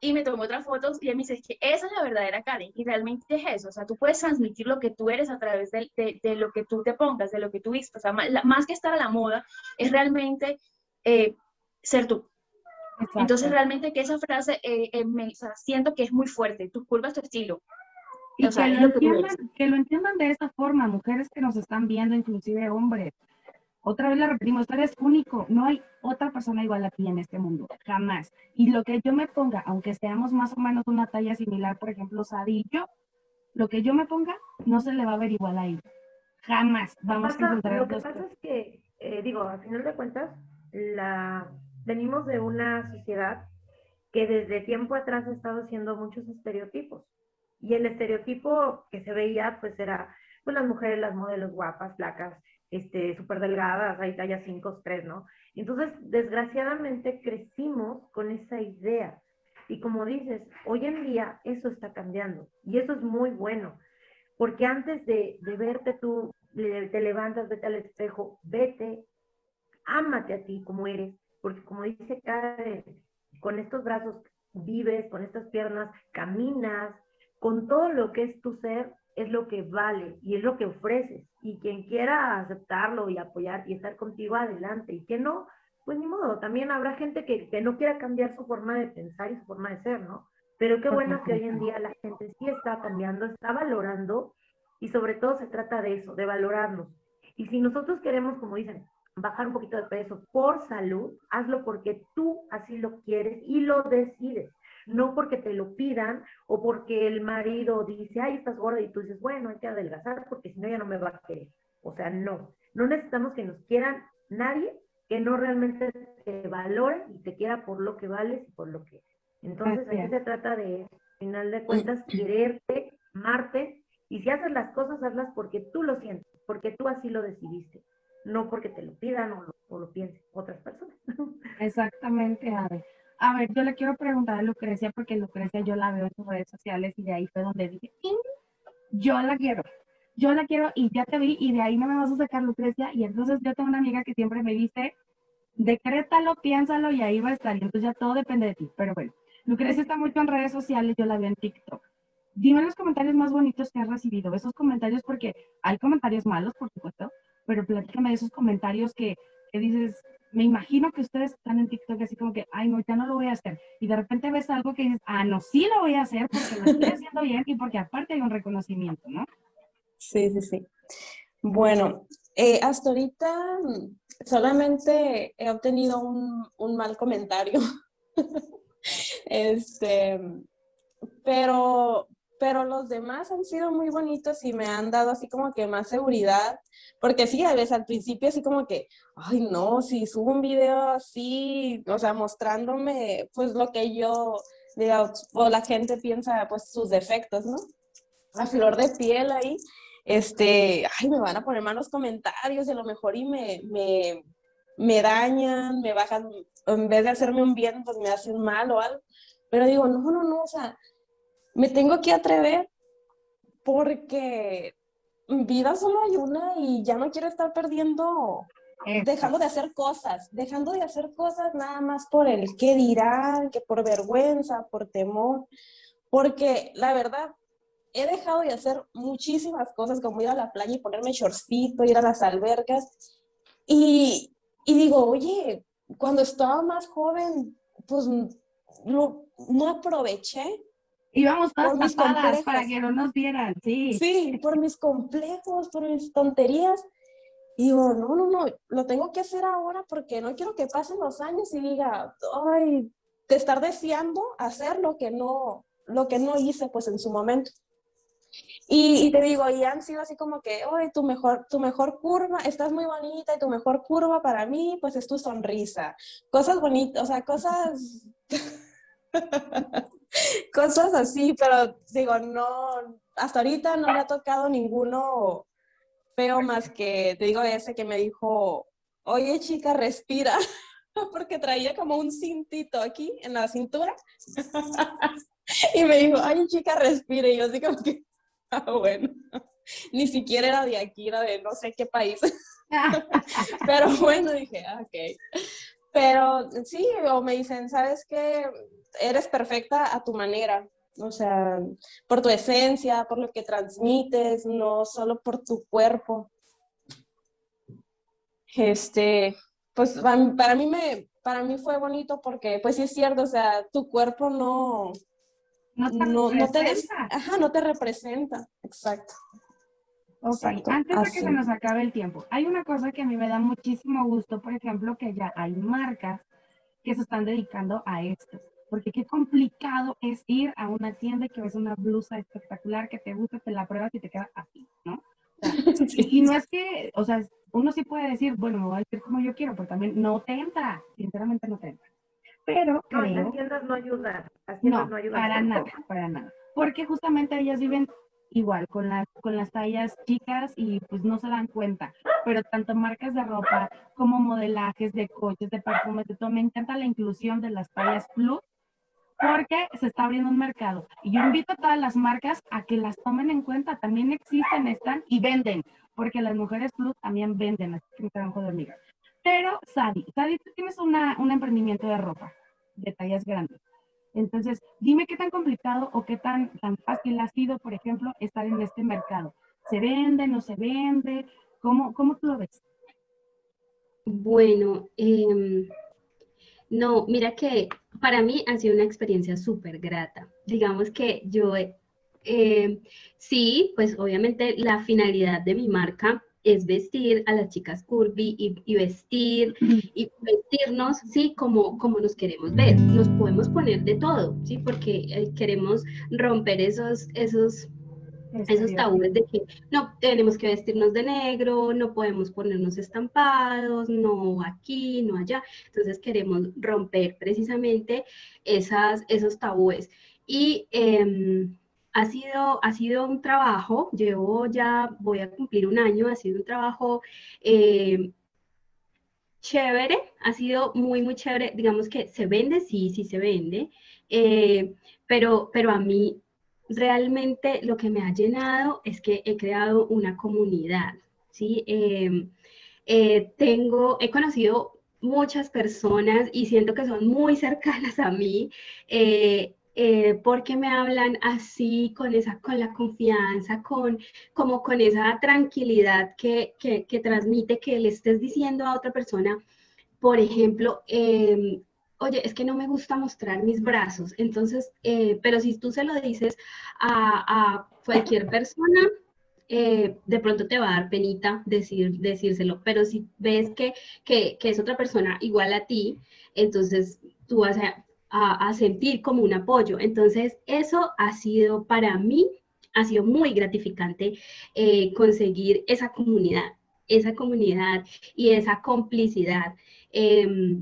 y me tomó otras fotos y él me dice, es que esa es la verdadera Karen y realmente es eso, o sea, tú puedes transmitir lo que tú eres a través de, de, lo que tú te pongas, de lo que tú vistas, o sea, más, que estar a la moda, es realmente eh, ser tú. Entonces realmente que esa frase eh, eh, me, siento que es muy fuerte, tus curvas, tu estilo. Y que, lo entiendan, que lo entiendan de esta forma, mujeres que nos están viendo, inclusive hombres. Otra vez la repetimos, eres único, no hay otra persona igual a ti en este mundo, jamás. Y lo que yo me ponga, aunque seamos más o menos una talla similar, por ejemplo, Sadi y yo, lo que yo me ponga no se le va a ver igual a él. Jamás vamos a encontrar Lo que pasa es que, eh, digo, al final de cuentas, la venimos de una sociedad que desde tiempo atrás ha estado haciendo muchos estereotipos. Y el estereotipo que se veía, pues era, pues las mujeres, las modelos guapas, flacas, este, súper delgadas, ahí talla 5, 3, ¿no? Entonces, desgraciadamente crecimos con esa idea. Y como dices, hoy en día eso está cambiando. Y eso es muy bueno. Porque antes de, de verte tú, te levantas, vete al espejo, vete, ámate a ti como eres. Porque como dice Karen, con estos brazos vives, con estas piernas caminas, con todo lo que es tu ser, es lo que vale y es lo que ofreces. Y quien quiera aceptarlo y apoyar y estar contigo adelante, y que no, pues ni modo, también habrá gente que, que no quiera cambiar su forma de pensar y su forma de ser, ¿no? Pero qué bueno que hoy en día la gente sí está cambiando, está valorando y sobre todo se trata de eso, de valorarnos. Y si nosotros queremos, como dicen, bajar un poquito de peso por salud, hazlo porque tú así lo quieres y lo decides. No porque te lo pidan o porque el marido dice, ay, estás gorda y tú dices, bueno, hay que adelgazar porque si no ya no me va a querer. O sea, no, no necesitamos que nos quieran nadie que no realmente te valore y te quiera por lo que vales y por lo que Entonces, aquí se trata de, al final de cuentas, quererte, amarte, y si haces las cosas, hazlas porque tú lo sientes, porque tú así lo decidiste, no porque te lo pidan o lo, o piensen otras personas. <laughs> Exactamente, Ave. A ver, yo le quiero preguntar a Lucrecia, porque Lucrecia yo la veo en sus redes sociales y de ahí fue donde dije, yo la quiero, yo la quiero y ya te vi y de ahí no me vas a sacar Lucrecia. Y entonces yo tengo una amiga que siempre me dice, decrétalo, piénsalo y ahí va a estar. Y entonces ya todo depende de ti. Pero bueno, Lucrecia está mucho en redes sociales, yo la veo en TikTok. Dime los comentarios más bonitos que has recibido, esos comentarios, porque hay comentarios malos, por supuesto, pero platícame de esos comentarios que, que dices, me imagino que ustedes están en TikTok así como que, ay, no, ya no lo voy a hacer. Y de repente ves algo que dices, ah, no, sí lo voy a hacer porque lo estoy haciendo bien y porque aparte hay un reconocimiento, ¿no? Sí, sí, sí. Bueno, eh, hasta ahorita solamente he obtenido un, un mal comentario. <laughs> este, pero, pero los demás han sido muy bonitos y me han dado así como que más seguridad, porque sí, a veces al principio así como que, ay no, si subo un video así, o sea, mostrándome pues lo que yo, digo, o la gente piensa pues sus defectos, ¿no? A flor de piel ahí, este, ay, me van a poner malos comentarios y a lo mejor y me, me, me dañan, me bajan, en vez de hacerme un bien, pues me hacen mal o algo. Pero digo, no, no, no, o sea, me tengo que atrever porque vida solo hay una y ya no quiero estar perdiendo, dejando de hacer cosas, dejando de hacer cosas nada más por el qué dirán, que por vergüenza, por temor, porque la verdad, he dejado de hacer muchísimas cosas como ir a la playa y ponerme shortcito, ir a las albercas y, y digo, oye, cuando estaba más joven, pues no, no aproveché Íbamos todas tapadas para que no nos vieran, sí. Sí, por mis complejos, por mis tonterías. Y digo, no, no, no, lo tengo que hacer ahora porque no quiero que pasen los años y diga, ay, te estar deseando hacer lo que no, lo que no hice pues en su momento. Y, y, te digo, y han sido así como que, ay, tu mejor, tu mejor curva, estás muy bonita y tu mejor curva para mí, pues es tu sonrisa. Cosas bonitas, o sea, cosas <laughs> <laughs> Cosas así, pero digo, no, hasta ahorita no me ha tocado ninguno feo más que, te digo, ese que me dijo, oye chica, respira, <laughs> porque traía como un cintito aquí en la cintura. <laughs> y me dijo, oye chica, respira, y yo así como que, ah, bueno, ni siquiera era de aquí, era de no sé qué país. pero bueno, dije, ah, ok. Pero sí, o me dicen, ¿sabes qué? Eres perfecta a tu manera. O sea, por tu esencia, por lo que transmites, no solo por tu cuerpo. Este, pues para mí me, para mí fue bonito porque, pues sí es cierto, o sea, tu cuerpo no, no te, no, no te, ajá, no te representa, exacto. Ok, antes de que se nos acabe el tiempo, hay una cosa que a mí me da muchísimo gusto, por ejemplo, que ya hay marcas que se están dedicando a esto. Porque qué complicado es ir a una tienda que ves una blusa espectacular que te gusta, te la pruebas y te queda así, ¿no? <laughs> y no es que, o sea, uno sí puede decir, bueno, me voy a decir como yo quiero, pero también no te entra, sinceramente no te entra. Pero No, creo... las tiendas no ayudan. Las tiendas No, no, ayudan. para nada, para nada. Porque justamente ellas viven igual, con las, con las tallas chicas y pues no se dan cuenta. Pero tanto marcas de ropa como modelajes de coches, de perfumes, de todo. Me encanta la inclusión de las tallas plus porque se está abriendo un mercado. Y yo invito a todas las marcas a que las tomen en cuenta. También existen, están y venden, porque las mujeres plus también venden, así que un trabajo de hormiga. Pero, Sadi, Sadi, tú tienes una, un emprendimiento de ropa, de tallas grandes. Entonces, dime qué tan complicado o qué tan, tan fácil ha sido, por ejemplo, estar en este mercado. ¿Se vende, no se vende? ¿Cómo, cómo tú lo ves? Bueno, em, no, mira que para mí ha sido una experiencia súper grata. Digamos que yo, eh, sí, pues obviamente la finalidad de mi marca es vestir a las chicas curvy y, y vestir <clears throat> y vestirnos, sí, como, como nos queremos ver. Nos podemos poner de todo, sí, porque eh, queremos romper esos, esos esos tabúes de que no tenemos que vestirnos de negro, no podemos ponernos estampados, no aquí, no allá. Entonces queremos romper precisamente esas, esos tabúes. Y em, ha, sido, ha sido un trabajo, llevo ya, voy a cumplir un año, ha sido un trabajo em, chévere, ha sido muy, muy chévere. Digamos que se vende, sí, sí se vende, eh, pero, pero a mí realmente lo que me ha llenado es que he creado una comunidad, ¿sí? Eh, eh, tengo, he conocido muchas personas y siento que son muy cercanas a mí. Eh, porque me hablan así, con esa, con la confianza, con, como con esa tranquilidad que, que, transmite que le estés diciendo a otra persona, por ejemplo, eh, oye, es que no me gusta mostrar mis brazos, entonces, eh, pero si tú se lo dices a, a cualquier persona, eh, de pronto te va a dar penita decir, decírselo, pero si ves que, que, que, es otra persona igual a ti, entonces tú vas a, a, sentir como un apoyo. Entonces, eso ha sido para mí, ha sido muy gratificante eh, conseguir esa comunidad, esa comunidad y esa complicidad. Eh,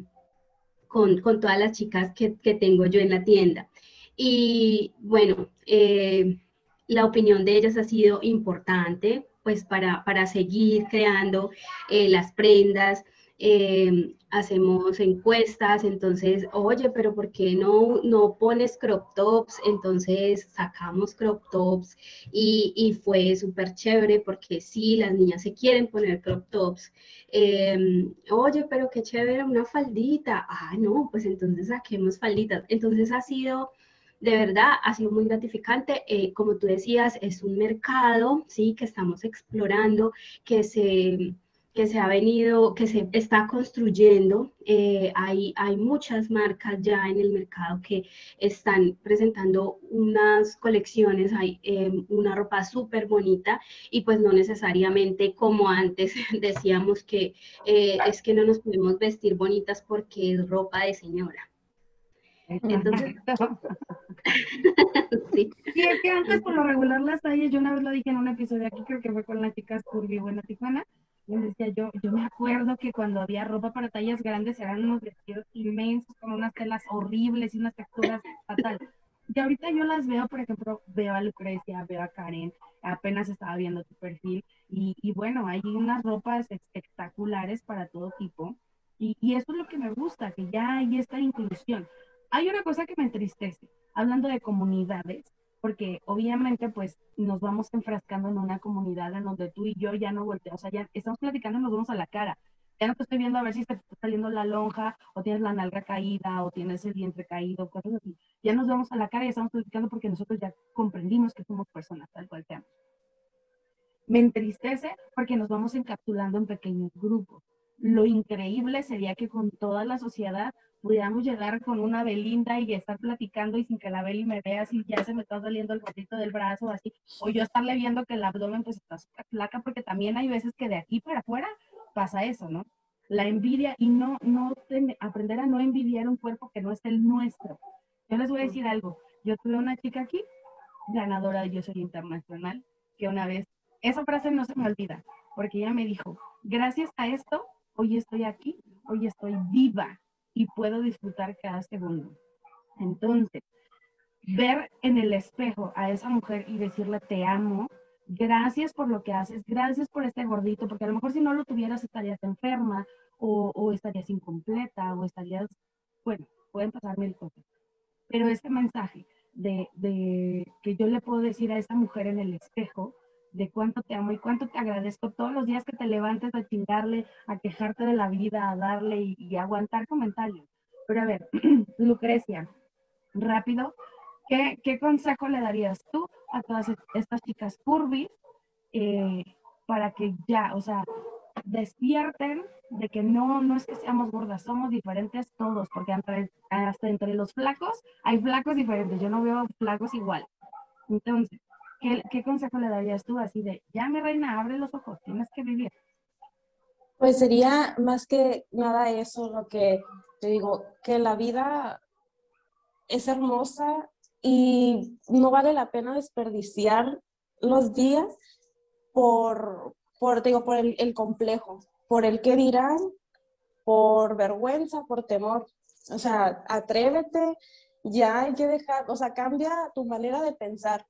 con, con, todas las chicas que, que, tengo yo en la tienda. Y bueno, eh, la opinión de ellas ha sido importante, pues para, para seguir creando eh, las prendas. Eh, hacemos encuestas, entonces, oye, pero ¿por qué no, no pones crop tops? Entonces sacamos crop tops y, y fue súper chévere porque sí, las niñas se quieren poner crop tops. Eh, oye, pero qué chévere una faldita. Ah, no, pues entonces saquemos falditas. Entonces ha sido, de verdad, ha sido muy gratificante. Eh, como tú decías, es un mercado, sí, que estamos explorando, que se que se ha venido, que se está construyendo. Eh, hay, hay muchas marcas ya en el mercado que están presentando unas colecciones, hay eh, una ropa súper bonita y pues no necesariamente como antes <laughs> decíamos que eh, es que no nos podemos vestir bonitas porque es ropa de señora. Entonces, <laughs> sí. es que antes por lo regular las tallas, yo una vez lo dije en un episodio aquí, creo que fue con las chicas Curvy Buena Tijuana, decía yo, yo me acuerdo que cuando había ropa para tallas grandes eran unos vestidos inmensos con unas telas horribles y unas texturas fatal. Y ahorita yo las veo, por ejemplo, veo a Lucrecia, veo a Karen, apenas estaba viendo tu perfil, y, y bueno, hay unas ropas espectaculares para todo tipo, y, y eso es lo que me gusta, que ya hay esta inclusión. Hay una cosa que me entristece, hablando de comunidades, porque obviamente pues nos vamos enfrascando en una comunidad en donde tú y yo ya no volteamos, o sea, ya estamos platicando y nos vemos a la cara. Ya no te estoy viendo a ver si te está saliendo la lonja o tienes la nalga caída o tienes el vientre caído, cosas así. Ya nos vemos a la cara y estamos platicando porque nosotros ya comprendimos que somos personas, tal cual seamos. Me entristece porque nos vamos encapsulando en pequeños grupos. Lo increíble sería que con toda la sociedad pudiéramos llegar con una Belinda y estar platicando y sin que la Beli me vea si ya se me está saliendo el gordito del brazo así, o yo estarle viendo que el abdomen pues está súper flaca, porque también hay veces que de aquí para afuera pasa eso, ¿no? La envidia y no, no ten, aprender a no envidiar un cuerpo que no es el nuestro. Yo les voy a decir algo, yo tuve una chica aquí, ganadora de Yo Soy Internacional, que una vez, esa frase no se me olvida, porque ella me dijo, gracias a esto, hoy estoy aquí, hoy estoy viva y puedo disfrutar cada segundo. Entonces, ver en el espejo a esa mujer y decirle te amo, gracias por lo que haces, gracias por este gordito, porque a lo mejor si no lo tuvieras estarías enferma o, o estarías incompleta o estarías, bueno, pueden pasar mil cosas. Pero este mensaje de, de que yo le puedo decir a esa mujer en el espejo, de cuánto te amo y cuánto te agradezco todos los días que te levantes a chingarle, a quejarte de la vida, a darle y, y aguantar comentarios. Pero a ver, <clears throat> Lucrecia, rápido, ¿qué, ¿qué, consejo le darías tú a todas estas chicas curvy eh, para que ya, o sea, despierten de que no, no es que seamos gordas, somos diferentes todos, porque hasta, hasta entre los flacos hay flacos diferentes, yo no veo flacos igual. Entonces, ¿qué, ¿qué, consejo le darías tú así de, ya mi reina, abre los ojos, tienes que vivir? Pues sería más que nada eso, lo que te digo, que la vida es hermosa y no vale la pena desperdiciar los días por, por, digo, por el, el complejo, por el que dirán, por vergüenza, por temor. O sea, atrévete, ya hay que dejar, o sea, cambia tu manera de pensar,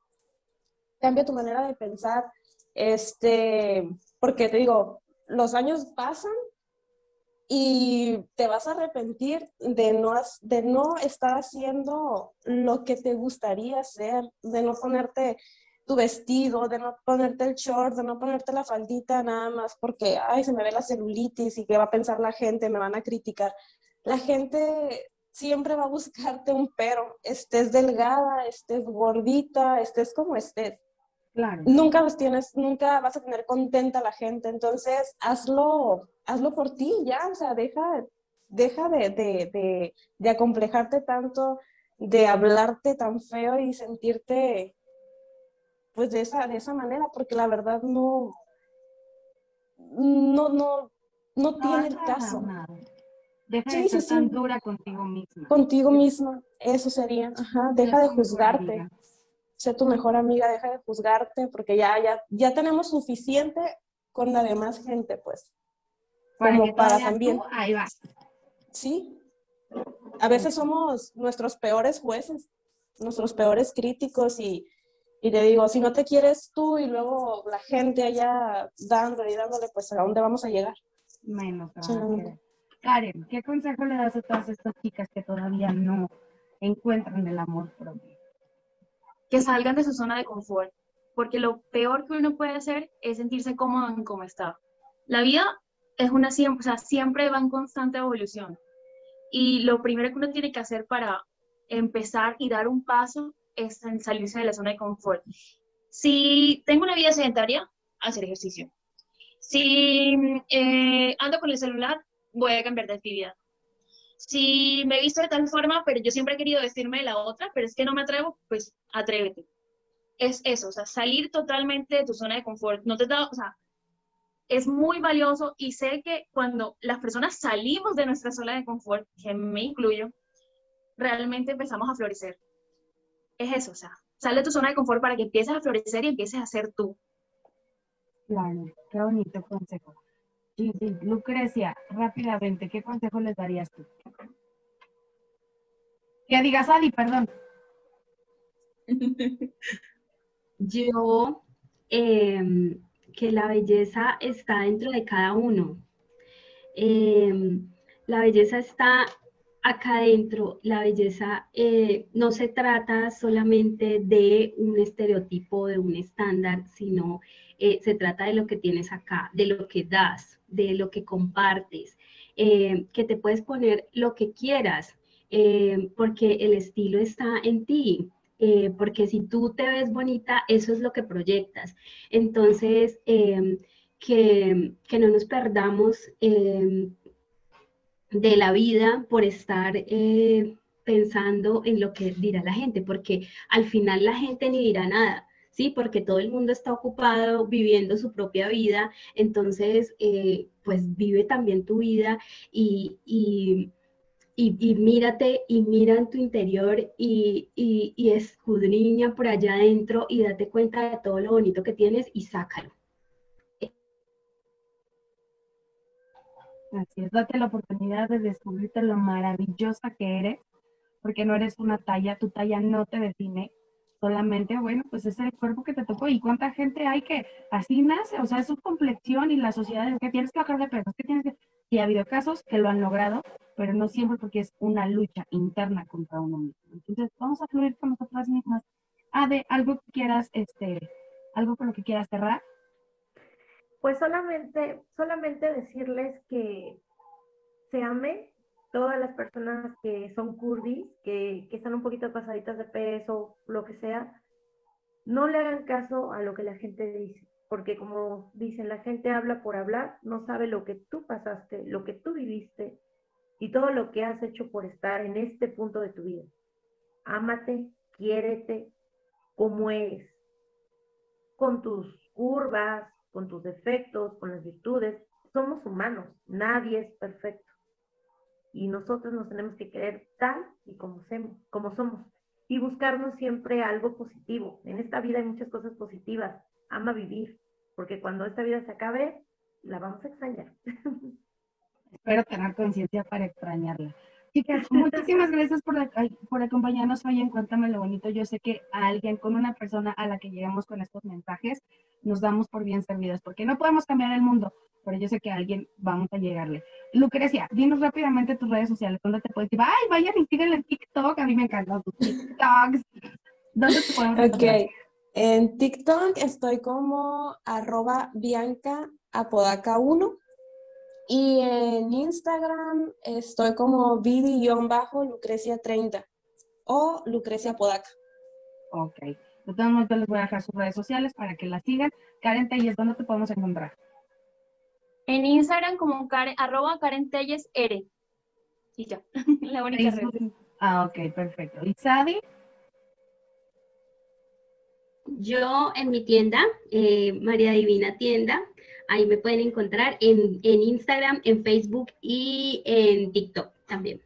cambia tu manera de pensar, este, porque te digo, los años pasan y te vas a arrepentir de no, de no estar haciendo lo que te gustaría hacer, de no ponerte tu vestido, de no ponerte el short, de no ponerte la faldita nada más porque, ay, se me ve la celulitis y qué va a pensar la gente, me van a criticar. La gente siempre va a buscarte un pero, estés delgada, estés gordita, estés como estés. Claro. Nunca los tienes, nunca vas a tener contenta a la gente, entonces hazlo, hazlo por ti ya, o sea, deja, deja de, de, de, de acomplejarte tanto, de hablarte tan feo y sentirte pues de esa, de esa manera, porque la verdad no, no, no, no, no tiene el caso. Deja sí, de ser sí, tan sí. dura contigo misma. Contigo misma, eso sería. Ajá, deja de juzgarte. Sé tu mejor amiga, deja de juzgarte, porque ya, ya, ya tenemos suficiente con la demás gente, pues. Para como para tú, también. ahí vas. Sí. A veces somos nuestros peores jueces, nuestros peores críticos y, y te digo, si no te quieres tú y luego la gente allá dándole y dándole, pues a dónde vamos a llegar. Menos. Sí. Karen, ¿qué consejo le das a todas estas chicas que todavía no encuentran el amor propio? Que salgan de su zona de confort, porque lo peor que uno puede hacer es sentirse cómodo en cómo está. La vida es una siempre, o sea, siempre va en constante evolución. Y lo primero que uno tiene que hacer para empezar y dar un paso es salirse de la zona de confort. Si tengo una vida sedentaria, hacer ejercicio. Si eh, ando con el celular, voy a cambiar de actividad. Si me he visto de tal forma, pero yo siempre he querido vestirme de la otra, pero es que no me atrevo, pues atrévete. Es eso, o sea, salir totalmente de tu zona de confort. No te da, o sea, es muy valioso y sé que cuando las personas salimos de nuestra zona de confort, que me incluyo, realmente empezamos a florecer. Es eso, o sea, sal de tu zona de confort para que empieces a florecer y empieces a ser tú. Claro, qué bonito consejo. Sí, sí. Lucrecia, rápidamente, ¿qué consejo les darías tú? Que digas, Ali, perdón. <laughs> Yo, eh, que la belleza está dentro de cada uno. Eh, la belleza está acá adentro. La belleza eh, no se trata solamente de un estereotipo, de un estándar, sino eh, se trata de lo que tienes acá, de lo que das, de lo que compartes, eh, que te puedes poner lo que quieras, eh, porque el estilo está en ti. Porque si tú te ves bonita, eso es lo que proyectas. Entonces, que, que, no nos perdamos de la vida por estar pensando en lo que dirá la gente, porque al final la gente ni dirá nada. ¿Sí? Porque todo el mundo está ocupado viviendo su propia vida, entonces, eh, pues vive también tu vida y, y, y, mírate y mira en tu interior y, y escudriña por allá adentro y date cuenta de todo lo bonito que tienes y sácalo. Así es, date la oportunidad de descubrirte lo maravillosa que eres, porque no eres una talla, tu talla no te define, solamente, bueno, pues es el cuerpo que te tocó y cuánta gente hay que así nace, o sea, es su complexión y la sociedad es que tienes que bajar de peso, que tienes que... Y ha habido casos que lo han logrado, pero no siempre porque es una lucha interna contra uno mismo. Entonces, vamos a fluir con nosotras mismas. Ah, de algo que quieras, este, algo con lo que quieras cerrar. Pues solamente, solamente decirles que se ame todas las personas que son curvis, que, que están un poquito pasaditas de peso, lo que sea, no le hagan caso a lo que la gente dice, porque como dicen, la gente habla por hablar, no sabe lo que tú pasaste, lo que tú viviste y todo lo que has hecho por estar en este punto de tu vida. Ámate, quiérete como eres, con tus curvas, con tus defectos, con las virtudes. Somos humanos, nadie es perfecto y nosotros nos tenemos que querer tal y como, como somos y buscarnos siempre algo positivo. En esta vida hay muchas cosas positivas. Ama vivir, porque cuando esta vida se acabe, la vamos a extrañar. <laughs> Espero tener conciencia para extrañarla. Chicas, muchísimas gracias por, por acompañarnos hoy en Cuéntame lo Bonito. Yo sé que a alguien, con una persona a la que llegamos con estos mensajes, nos damos por bien servidas, porque no podemos cambiar el mundo, pero yo sé que a alguien vamos a llegarle. Lucrecia, dinos rápidamente tus redes sociales, ¿dónde te puedes decir? Ay, vayan y síguenle en TikTok, a mí me encantan tus TikToks. ¿Dónde te podemos encontrar? Ok, en TikTok estoy como arroba Bianca Apodaca 1 y en Instagram estoy como Vivi-Lucrecia 30 o Lucrecia Apodaca. Ok, de todos modos les voy a dejar sus redes sociales para que la sigan. Karen Telles, ¿dónde te podemos encontrar? En Instagram como Karen, arroba Karen Telles R. Y ya, <laughs> la única red. Ah, ok, perfecto. ¿Y Sadi? Yo en mi tienda, eh, María Divina Tienda, ahí me pueden encontrar en, en Instagram, en Facebook y en TikTok también.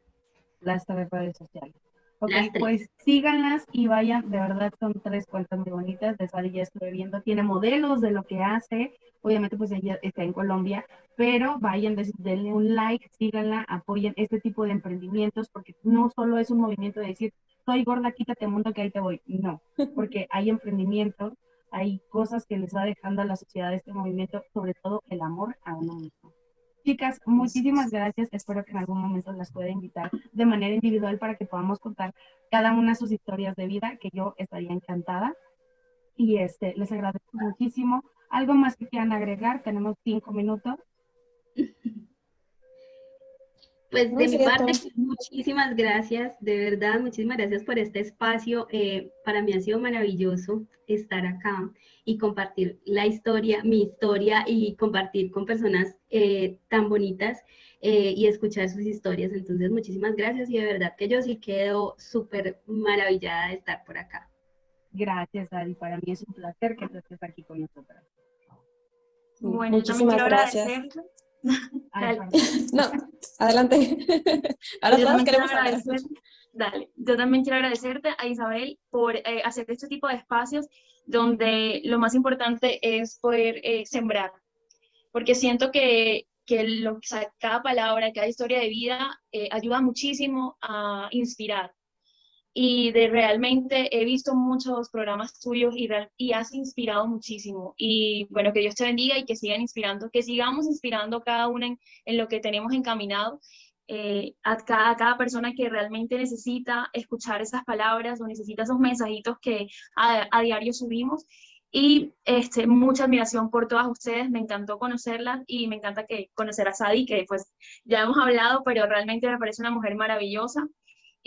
Las tres redes sociales. Ok, pues síganlas y vayan, de verdad son tres cuentas muy bonitas, de Sadi ya estuve viendo, tiene modelos de lo que hace, obviamente pues ella está en Colombia, pero vayan, denle un like, síganla, apoyen este tipo de emprendimientos, porque no solo es un movimiento de decir, soy gorda, quítate mundo que ahí te voy, no, porque hay emprendimientos, hay cosas que les va dejando a la sociedad este movimiento, sobre todo el amor a uno mismo. Chicas, muchísimas gracias. Espero que en algún momento las pueda invitar de manera individual para que podamos contar cada una sus historias de vida, que yo estaría encantada. Y este, les agradezco muchísimo. ¿Algo más que quieran agregar? Tenemos cinco minutos. <laughs> Pues de mi parte, muchísimas gracias, de verdad, muchísimas gracias por este espacio. Eh, para mí ha sido maravilloso estar acá y compartir la historia, mi historia y compartir con personas eh, tan bonitas eh, y escuchar sus historias. Entonces, muchísimas gracias y de verdad que yo sí quedo súper maravillada de estar por acá. Gracias, Ari. Para mí es un placer que tú estés aquí con nosotros. Bueno, muchísimas gracias. <laughs> <laughs> no, adelante. <laughs> Ahora todos queremos. Dale, yo también quiero agradecerte a Isabel por eh, hacer este tipo de espacios donde lo más importante es poder eh, sembrar, porque siento que, que lo, cada palabra, cada historia de vida eh, ayuda muchísimo a inspirar y de realmente he visto muchos programas tuyos y, y has inspirado muchísimo. Y bueno, que Dios te bendiga y que sigan inspirando, que sigamos inspirando cada una en, en lo que tenemos encaminado. Eh, a, cada, a, cada, persona que realmente necesita escuchar esas palabras o necesita esos mensajitos que a, a diario subimos. Y este, mucha admiración por todas ustedes, me encantó conocerlas y me encanta que conocer a Sadi, que pues ya hemos hablado, pero realmente me parece una mujer maravillosa.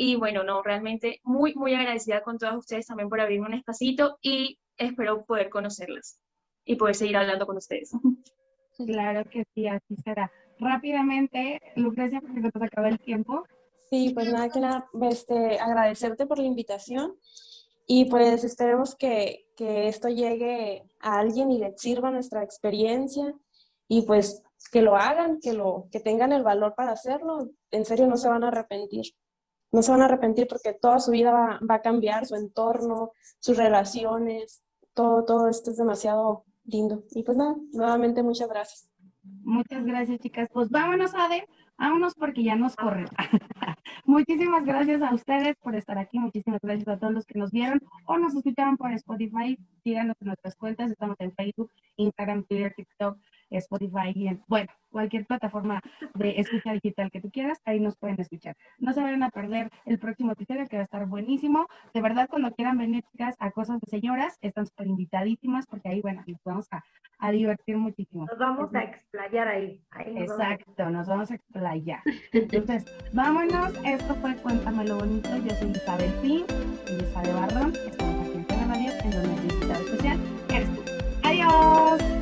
Y bueno, no, realmente muy, muy agradecida con todas ustedes también por abrirme un espacito y espero poder conocerlas y poder seguir hablando con ustedes. <laughs> Claro que sí, así será. Rápidamente, Lucrecia, porque se nos acaba el tiempo. Sí, pues nada que nada, este, agradecerte por la invitación y pues esperemos que, que esto llegue a alguien y le sirva nuestra experiencia y pues que lo hagan, que, lo, que tengan el valor para hacerlo. En serio, no se van a arrepentir no se van a arrepentir porque toda su vida va, a cambiar, su entorno, sus relaciones, todo, todo esto es demasiado lindo. Y pues nada, nuevamente muchas gracias. Muchas gracias, chicas. Pues vámonos, Ade. Vámonos porque ya nos corren. <laughs> Muchísimas gracias a ustedes por estar aquí. Muchísimas gracias a todos los que nos vieron o nos escucharon por Spotify. Síganos en nuestras cuentas. Estamos en Facebook, Instagram, Twitter, TikTok, Spotify y en, bueno, cualquier plataforma de escucha digital que tú quieras, ahí nos pueden escuchar. No se vayan a perder el próximo episodio que va a estar buenísimo. De verdad, cuando quieran venir, chicas, a Cosas de Señoras, están súper invitadísimas porque ahí, bueno, nos vamos a, a divertir muchísimo. Nos vamos a explayar ahí. ahí nos Exacto, vamos. nos vamos a explayar. <laughs> Entonces, vámonos. Esto fue Cuéntamelo Bonito. Yo soy Isabel Pin y Isabel Barrón. Estamos aquí en radio en donde el invitado especial eres tú.